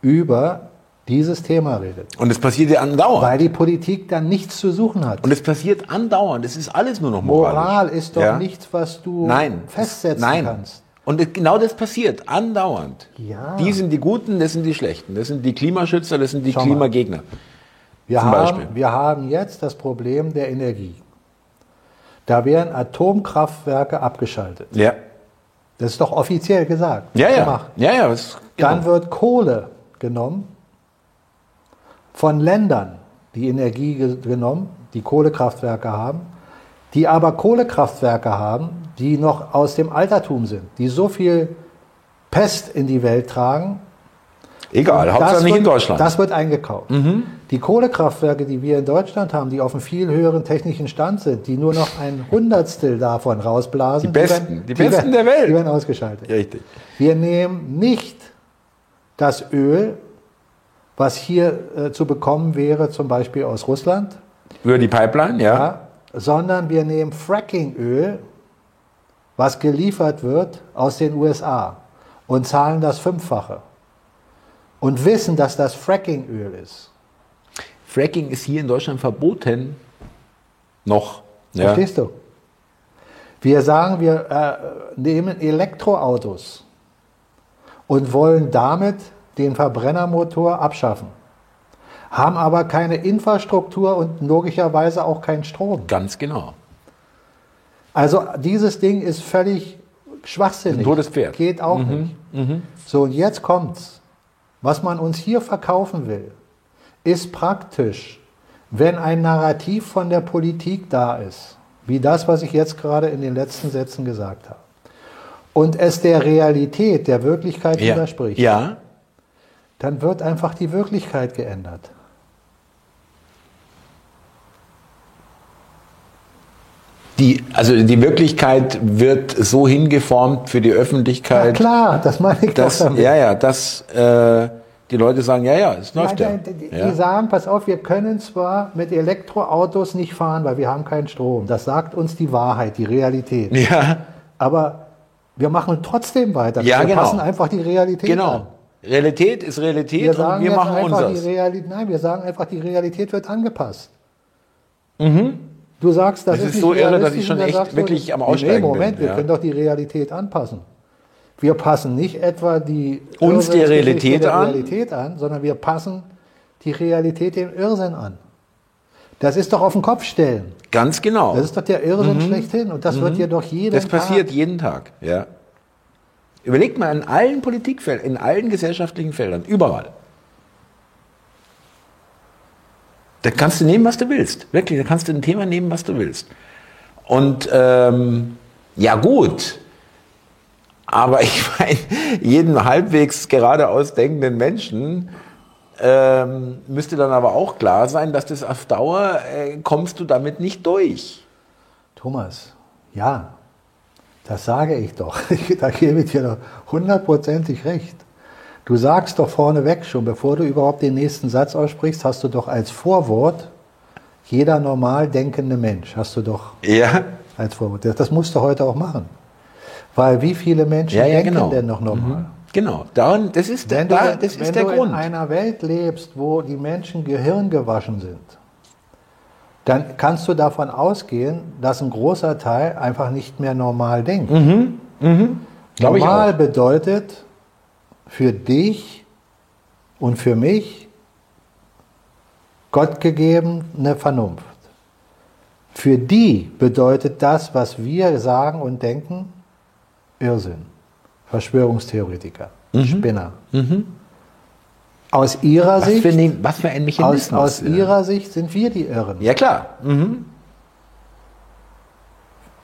über dieses Thema redet. Und es passiert ja andauernd. Weil die Politik dann nichts zu suchen hat. Und es passiert andauernd. Es ist alles nur noch moralisch. Moral ist doch Ja. nichts, was du Nein. festsetzen Nein. kannst. Und genau das passiert andauernd. Ja. Die sind die Guten, das sind die Schlechten. Das sind die Klimaschützer, das sind die Schau mal. Klimagegner. Wir Zum haben, Beispiel. wir haben jetzt das Problem der Energie. Da werden Atomkraftwerke abgeschaltet. Ja. Das ist doch offiziell gesagt. Ja, ja. Gemacht. Ja, ja. Dann genau. wird Kohle genommen von Ländern, die Energie ge- genommen, die Kohlekraftwerke haben, die aber Kohlekraftwerke haben, die noch aus dem Altertum sind, die so viel Pest in die Welt tragen. Egal, Das Hauptsache nicht wird, in Deutschland. Mhm. Das wird eingekauft. Die Kohlekraftwerke, die wir in Deutschland haben, die auf einem viel höheren technischen Stand sind, die nur noch ein Hundertstel davon rausblasen. Die besten, werden, die besten werden, der Welt. Die werden ausgeschaltet. Richtig. Wir nehmen nicht das Öl, was hier äh, zu bekommen wäre, zum Beispiel aus Russland, Über die Pipeline, ja. ja, sondern wir nehmen Frackingöl, was geliefert wird aus den USA und zahlen das Fünffache. Und wissen, dass das Frackingöl ist. Fracking ist hier in Deutschland verboten. Noch. Ja. Verstehst du? Wir sagen, wir äh, nehmen Elektroautos und wollen damit den Verbrennermotor abschaffen, haben aber keine Infrastruktur und logischerweise auch keinen Strom. Ganz genau. Also dieses Ding ist völlig schwachsinnig. Totes Pferd. Geht auch nicht. So, und jetzt kommt's. Was man uns hier verkaufen will, ist praktisch, wenn ein Narrativ von der Politik da ist, wie das, was ich jetzt gerade in den letzten Sätzen gesagt habe, und es der Realität, der Wirklichkeit Ja. widerspricht, ja. dann wird einfach die Wirklichkeit geändert. Die, also die Wirklichkeit wird so hingeformt für die Ja, Öffentlichkeit, klar, das meine ich dass, doch damit. ja, ja, dass äh, die Leute sagen, ja, ja, es läuft ja. Nein, nein, die, ja. die sagen, pass auf, wir können zwar mit Elektroautos nicht fahren, weil wir haben keinen Strom. Das sagt uns die Wahrheit, die Realität. ja, Aber wir machen trotzdem weiter. Ja, wir genau. passen einfach die Realität an. genau. Realität ist Realität Wir und sagen wir jetzt machen einfach die unseres. Realität. Nein, wir sagen einfach, die Realität wird angepasst. Du sagst, das, Das ist ist so irre, dass ich schon echt wirklich am nee, Aussteigen Nee, Moment, bin, wir ja. können doch die Realität anpassen. Wir passen nicht etwa die Uns die Realität der an? Realität an, sondern wir passen die Realität dem Irrsinn an. Das ist doch auf den Kopf stellen. Ganz genau. Das ist doch der Irrsinn schlechthin. Und das wird dir doch jeden Das passiert Tag. jeden Tag. Ja. Überlegt mal in allen Politikfeldern, in allen gesellschaftlichen Feldern, überall. Da kannst du nehmen, was du willst. Wirklich, da kannst du ein Thema nehmen, was du willst. Und ähm, ja gut, aber ich meine, jedem halbwegs geradeaus denkenden Menschen ähm, müsste dann aber auch klar sein, dass das auf Dauer äh, kommst du damit nicht durch. Thomas, ja, das sage ich doch. da gebe ich dir doch hundertprozentig recht. Du sagst doch vorneweg schon, bevor du überhaupt den nächsten Satz aussprichst, hast du doch als Vorwort, jeder normal denkende Mensch, hast du doch Ja, als Vorwort. Das, das musst du heute auch machen. Weil wie viele Menschen Ja, ja, denken genau. denn noch normal? Genau, daran, das ist, Wenn da, du, das wenn ist der du Grund. in einer Welt lebst, wo die Menschen gehirngewaschen sind, dann kannst du davon ausgehen, dass ein großer Teil einfach nicht mehr normal denkt. Glaub ich normal bedeutet für dich und für mich Gott gegeben eine Vernunft. Für die bedeutet das, was wir sagen und denken, Irrsinn. Verschwörungstheoretiker, Spinner. Aus ihrer Was Sicht, für, ein, was für ein aus, Mechanismus. aus ja. ihrer Sicht sind wir die Irren. ja, klar. Mhm.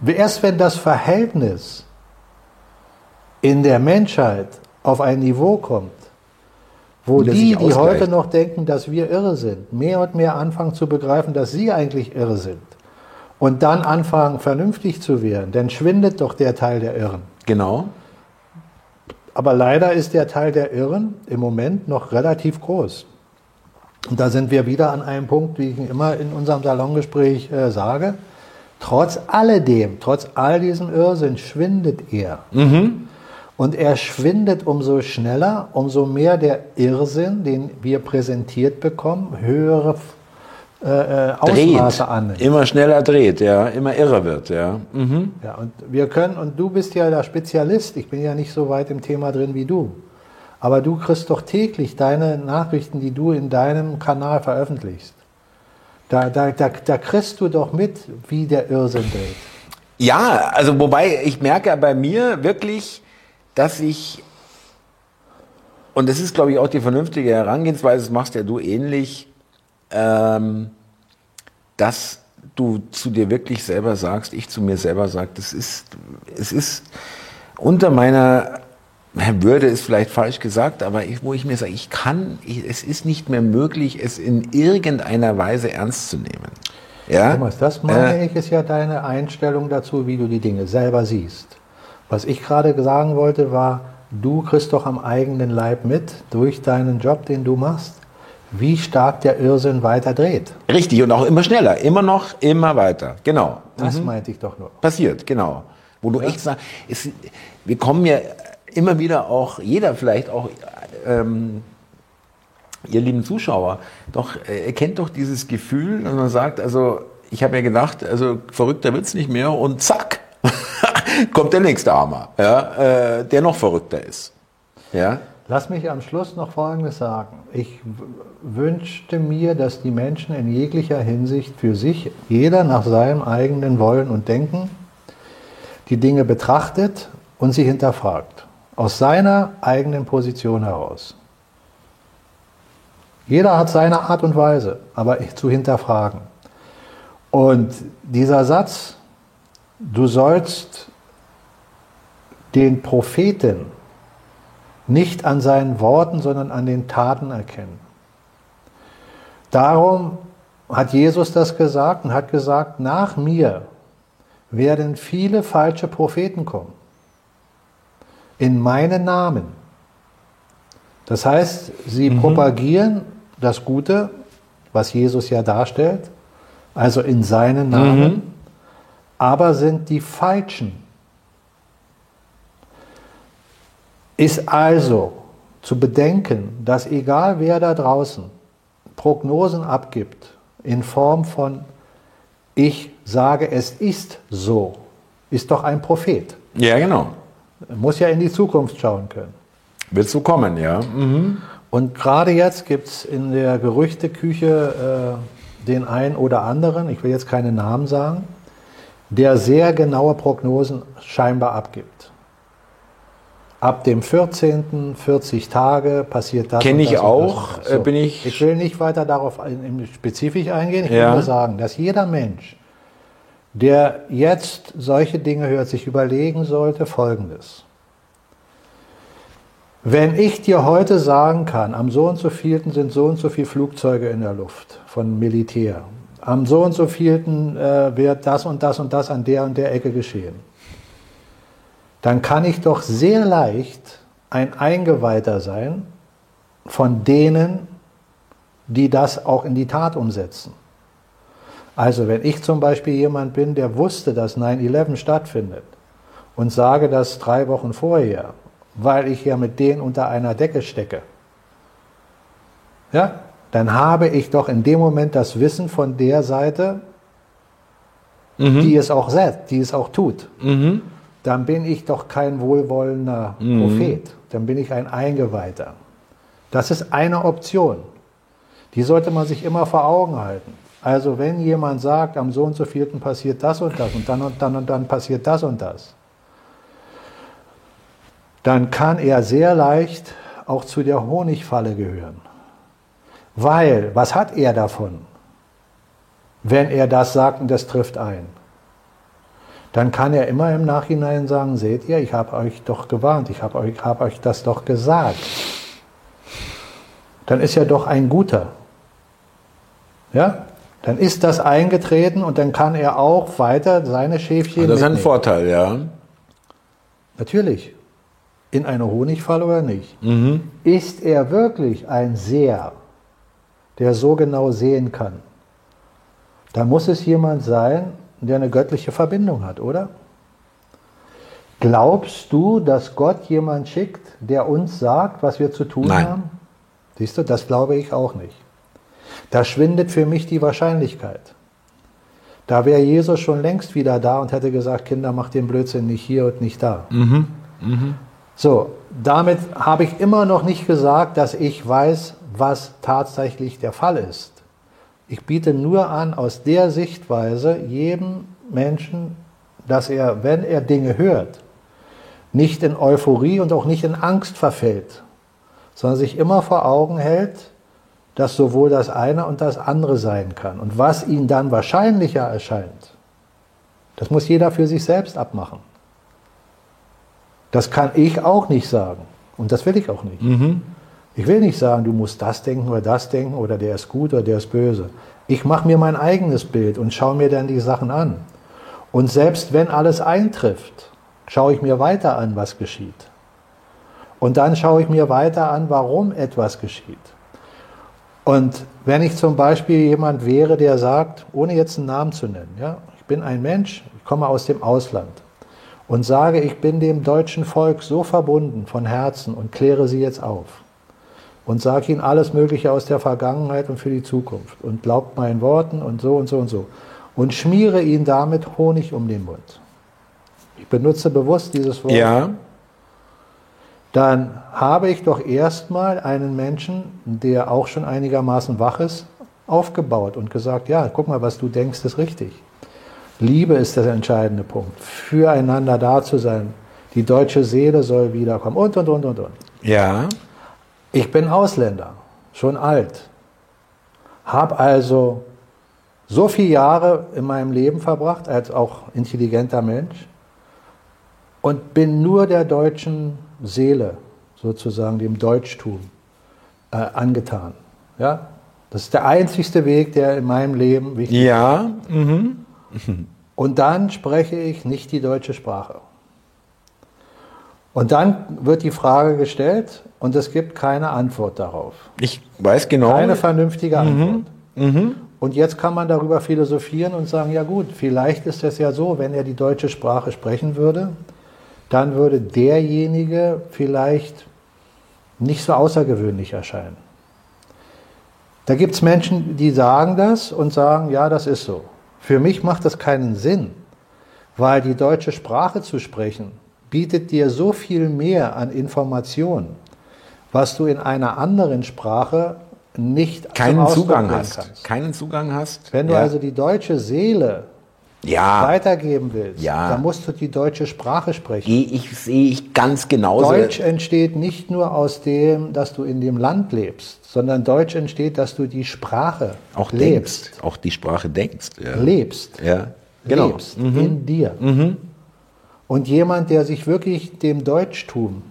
Erst wenn das Verhältnis in der Menschheit auf ein Niveau kommt, wo Das die, die heute noch denken, dass wir irre sind, mehr und mehr anfangen zu begreifen, dass sie eigentlich irre sind und dann anfangen vernünftig zu werden, dann schwindet doch der Teil der Irren. Genau. Aber leider ist der Teil der Irren im Moment noch relativ groß. Und da sind wir wieder an einem Punkt, wie ich immer in unserem Salongespräch äh, sage. Trotz alledem, trotz all diesem Irrsinn schwindet er. Und er schwindet umso schneller, umso mehr der Irrsinn, den wir präsentiert bekommen, höhere äh, äh, Dreht. Ausmaße annimmt. Immer schneller dreht, ja. Immer irrer wird, ja. Mhm. Ja, und wir können, und du bist ja der Spezialist, ich bin ja nicht so weit im Thema drin wie du. Aber du kriegst doch täglich deine Nachrichten, die du in deinem Kanal veröffentlichst. Da, da, da, da kriegst du doch mit, wie der Irrsinn dreht. Ja, also wobei ich merke bei mir wirklich, dass ich, und das ist glaube ich auch die vernünftige Herangehensweise, das machst ja du ähnlich, ähm, dass du zu dir wirklich selber sagst, ich zu mir selber sage, das ist, es ist unter meiner Würde ist vielleicht falsch gesagt, aber ich, wo ich mir sage, ich kann, ich, es ist nicht mehr möglich, es in irgendeiner Weise ernst zu nehmen. Ja? Thomas, das meine Äh, ich, ist ja deine Einstellung dazu, wie du die Dinge selber siehst. Was ich gerade sagen wollte, war, du kriegst doch am eigenen Leib mit, durch deinen Job, den du machst, wie stark der Irrsinn weiter dreht. Richtig, und auch immer schneller, immer noch, immer weiter. Genau. Das meinte ich doch nur. Passiert, genau. Wo du echt sagst, wir kommen ja immer wieder auch, jeder vielleicht auch, ähm, ihr lieben Zuschauer, doch äh, erkennt doch dieses Gefühl, dass man sagt, also ich habe mir gedacht, also verrückter wird's nicht mehr und zack, kommt der nächste Armer, ja, äh, der noch verrückter ist. Ja, Lass mich am Schluss noch Folgendes sagen. Ich wünschte mir, dass die Menschen in jeglicher Hinsicht für sich, jeder nach seinem eigenen Wollen und Denken, die Dinge betrachtet und sie hinterfragt. Aus seiner eigenen Position heraus. Jeder hat seine Art und Weise, aber zu hinterfragen. Und dieser Satz, du sollst den Propheten nicht an seinen Worten, sondern an den Taten erkennen. Darum hat Jesus das gesagt und hat gesagt, nach mir werden viele falsche Propheten kommen. In meinen Namen. Das heißt, sie propagieren das Gute, was Jesus ja darstellt, also in seinen Namen, aber sind die falschen. Ist also zu bedenken, dass egal wer da draußen Prognosen abgibt in Form von ich sage, es ist so, ist doch ein Prophet. ja genau. Muss ja in die Zukunft schauen können. Wird so kommen, ja. Mhm. Und gerade jetzt gibt es in der Gerüchteküche äh, den einen oder anderen, ich will jetzt keine Namen sagen, der sehr genaue Prognosen scheinbar abgibt. Ab dem 14., 40 Tage passiert das. Kenn und ich das auch, äh, bin ich- ich will nicht weiter darauf spezifisch eingehen. Ich Ja. will nur sagen, dass jeder Mensch, der jetzt solche Dinge hört, sich überlegen sollte, Folgendes. Wenn ich dir heute sagen kann, am so und so vielten sind so und so viele Flugzeuge in der Luft von Militär, am so und so vielten äh, wird das und das und das an der und der Ecke geschehen, dann kann ich doch sehr leicht ein Eingeweihter sein von denen, die das auch in die Tat umsetzen. Also wenn ich zum Beispiel jemand bin, der wusste, dass 9-11 stattfindet und sage das drei Wochen vorher, weil ich ja mit denen unter einer Decke stecke, ja, dann habe ich doch in dem Moment das Wissen von der Seite, Mhm. die es auch sagt, die es auch tut. Dann bin ich doch kein wohlwollender Mhm. Prophet. Dann bin ich ein Eingeweihter. Das ist eine Option. Die sollte man sich immer vor Augen halten. Also wenn jemand sagt, am so und so vierten passiert das und das und dann und dann und dann passiert das und das, dann kann er sehr leicht auch zu der Honigfalle gehören. Weil, was hat er davon, wenn er das sagt und das trifft ein? Dann kann er immer im Nachhinein sagen, seht ihr, ich habe euch doch gewarnt, ich habe euch, hab euch das doch gesagt. Dann ist er doch ein guter. Ja? Dann ist das eingetreten und dann kann er auch weiter seine Schäfchen Das ist ein. Vorteil, ja. Natürlich. In eine Honigfalle oder nicht? Ist er wirklich ein Seher, der so genau sehen kann? Dann muss es jemand sein, der eine göttliche Verbindung hat, oder? Glaubst du, dass Gott jemand schickt, der uns sagt, was wir zu tun Nein. haben? Siehst du, das glaube ich auch nicht. Da schwindet für mich die Wahrscheinlichkeit. Da wäre Jesus schon längst wieder da und hätte gesagt, Kinder, macht den Blödsinn nicht hier und nicht da. So, damit habe ich immer noch nicht gesagt, dass ich weiß, was tatsächlich der Fall ist. Ich biete nur an, aus der Sichtweise jedem Menschen, dass er, wenn er Dinge hört, nicht in Euphorie und auch nicht in Angst verfällt, sondern sich immer vor Augen hält, dass sowohl das eine und das andere sein kann. Und was ihm dann wahrscheinlicher erscheint, das muss jeder für sich selbst abmachen. Das kann ich auch nicht sagen. Und das will ich auch nicht. Ich will nicht sagen, du musst das denken oder das denken oder der ist gut oder der ist böse. Ich mache mir mein eigenes Bild und schaue mir dann die Sachen an. Und selbst wenn alles eintrifft, schaue ich mir weiter an, was geschieht. Und dann schaue ich mir weiter an, warum etwas geschieht. Und wenn ich zum Beispiel jemand wäre, der sagt, ohne jetzt einen Namen zu nennen, ja, ich bin ein Mensch, ich komme aus dem Ausland und sage, ich bin dem deutschen Volk so verbunden von Herzen und kläre sie jetzt auf und sage ihnen alles Mögliche aus der Vergangenheit und für die Zukunft und glaubt meinen Worten und so und so und so und schmiere ihnen damit Honig um den Mund. Ich benutze bewusst dieses Wort Ja. dann habe ich doch erstmal einen Menschen, der auch schon einigermaßen wach ist, aufgebaut und gesagt, ja, guck mal, was du denkst, ist richtig. Liebe ist der entscheidende Punkt. Füreinander da zu sein. Die deutsche Seele soll wiederkommen und, und, und, und, und. Ja. Ich bin Ausländer, schon alt, habe also so viele Jahre in meinem Leben verbracht als auch intelligenter Mensch und bin nur der deutschen Seele, sozusagen dem Deutschtum, äh, angetan. Ja? Das ist der einzigste Weg, der in meinem Leben wichtig ist. Ja. Mhm. Und dann spreche ich nicht die deutsche Sprache. Und dann wird die Frage gestellt und es gibt keine Antwort darauf. Ich weiß genau. Keine vernünftige Antwort. Und jetzt kann man darüber philosophieren und sagen, ja gut, vielleicht ist es ja so, wenn er die deutsche Sprache sprechen würde, dann würde derjenige vielleicht nicht so außergewöhnlich erscheinen. Da gibt es Menschen, die sagen das und sagen, ja, das ist so. Für mich macht das keinen Sinn, weil die deutsche Sprache zu sprechen bietet dir so viel mehr an Informationen, was du in einer anderen Sprache nicht keinen Zugang hast. kannst. Keinen Zugang hast. Wenn du ja. also die deutsche Seele ja, weitergeben willst, Ja. dann musst du die deutsche Sprache sprechen. gehe ich, sehe ich ganz genauso. Deutsch entsteht nicht nur aus dem, dass du in dem Land lebst, sondern Deutsch entsteht, dass du die Sprache auch lebst. denkst, auch die Sprache denkst. Ja. Lebst. Ja, genau. Lebst in dir. Und jemand, der sich wirklich dem Deutschtum,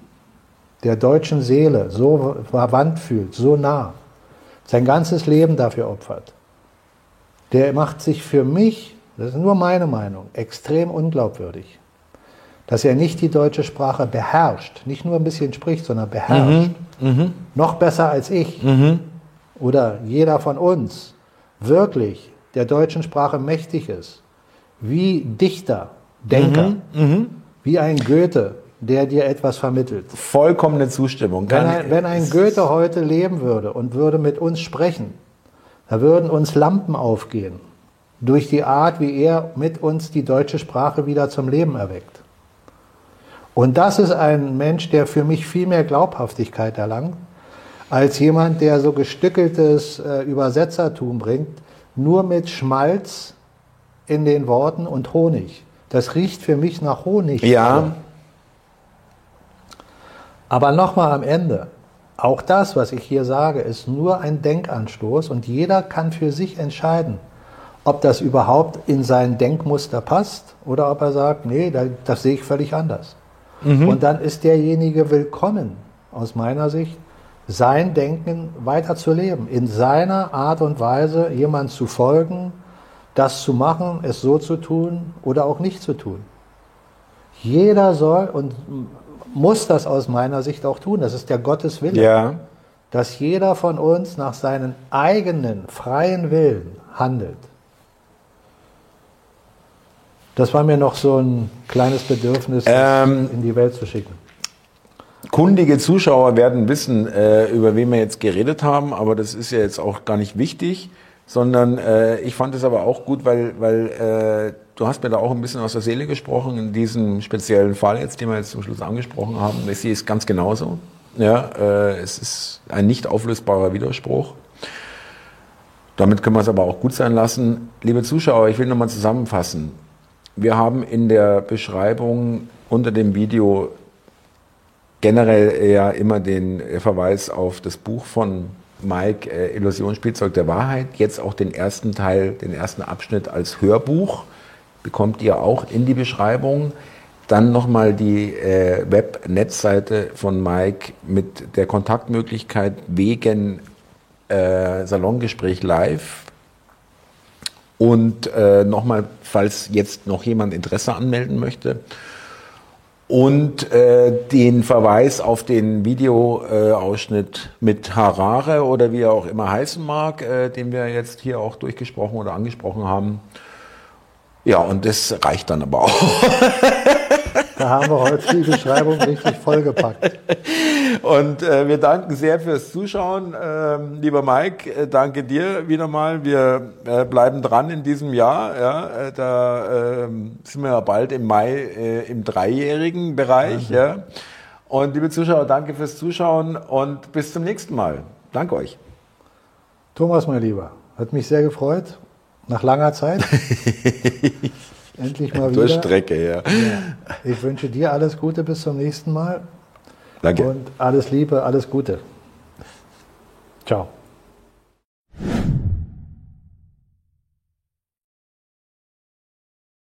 der deutschen Seele so verwandt fühlt, so nah, sein ganzes Leben dafür opfert, der macht sich für mich, das ist nur meine Meinung, extrem unglaubwürdig. Dass er nicht die deutsche Sprache beherrscht, nicht nur ein bisschen spricht, sondern beherrscht. Noch besser als ich oder jeder von uns wirklich der deutschen Sprache mächtig ist, wie Dichter, Denker, wie ein Goethe, der dir etwas vermittelt. Vollkommene Zustimmung. Wenn ein, wenn ein Goethe heute leben würde und würde mit uns sprechen, da würden uns Lampen aufgehen durch die Art, wie er mit uns die deutsche Sprache wieder zum Leben erweckt. Und das ist ein Mensch, der für mich viel mehr Glaubhaftigkeit erlangt, als jemand, der so gestückeltes äh, Übersetzertum bringt, nur mit Schmalz in den Worten und Honig. Das riecht für mich nach Honig. Ja. Aber nochmal am Ende, auch das, was ich hier sage, ist nur ein Denkanstoß und jeder kann für sich entscheiden, ob das überhaupt in sein Denkmuster passt oder ob er sagt, nee, das, das sehe ich völlig anders. Mhm. Und dann ist derjenige willkommen, aus meiner Sicht, sein Denken weiterzuleben, in seiner Art und Weise jemand zu folgen, das zu machen, es so zu tun oder auch nicht zu tun. Jeder soll und muss das aus meiner Sicht auch tun. Das ist der Gotteswille. Ja. Dass jeder von uns nach seinen eigenen freien Willen handelt. Das war mir noch so ein kleines Bedürfnis, ähm, in die Welt zu schicken. Kundige Zuschauer werden wissen, äh, über wen wir jetzt geredet haben, aber das ist ja jetzt auch gar nicht wichtig, sondern äh, ich fand es aber auch gut, weil, weil äh, du hast mir da auch ein bisschen aus der Seele gesprochen in diesem speziellen Fall jetzt, den wir jetzt zum Schluss angesprochen haben. Ich es ganz genauso. Ja, äh, es ist ein nicht auflösbarer Widerspruch. Damit können wir es aber auch gut sein lassen. Liebe Zuschauer, ich will nochmal zusammenfassen. Wir haben in der Beschreibung unter dem Video generell ja immer den Verweis auf das Buch von Mike, äh, Illusionsspielzeug der Wahrheit. Jetzt auch den ersten Teil, den ersten Abschnitt als Hörbuch. Bekommt ihr auch in die Beschreibung. Dann nochmal die äh, Web-Netzseite von Mike mit der Kontaktmöglichkeit wegen äh, Salongespräch live und äh, nochmal, falls jetzt noch jemand Interesse anmelden möchte. Und äh, den Verweis auf den Videoausschnitt äh, mit Harare oder wie er auch immer heißen mag, äh, den wir jetzt hier auch durchgesprochen oder angesprochen haben. Ja, und das reicht dann aber auch. Da haben wir heute die Beschreibung richtig vollgepackt. Und äh, wir danken sehr fürs Zuschauen. Ähm, lieber Mike, äh, danke dir wieder mal. Wir äh, bleiben dran in diesem Jahr. Ja, äh, da ähm, sind wir ja bald im Mai äh, im dreijährigen Bereich. Ja. Und liebe Zuschauer, danke fürs Zuschauen und bis zum nächsten Mal. Danke euch. Thomas, mein Lieber, hat mich sehr gefreut. Nach langer Zeit. Endlich mal wieder. Zur Strecke, ja. ja. Ich wünsche dir alles Gute bis zum nächsten Mal. Danke. Und alles Liebe, alles Gute. Ciao.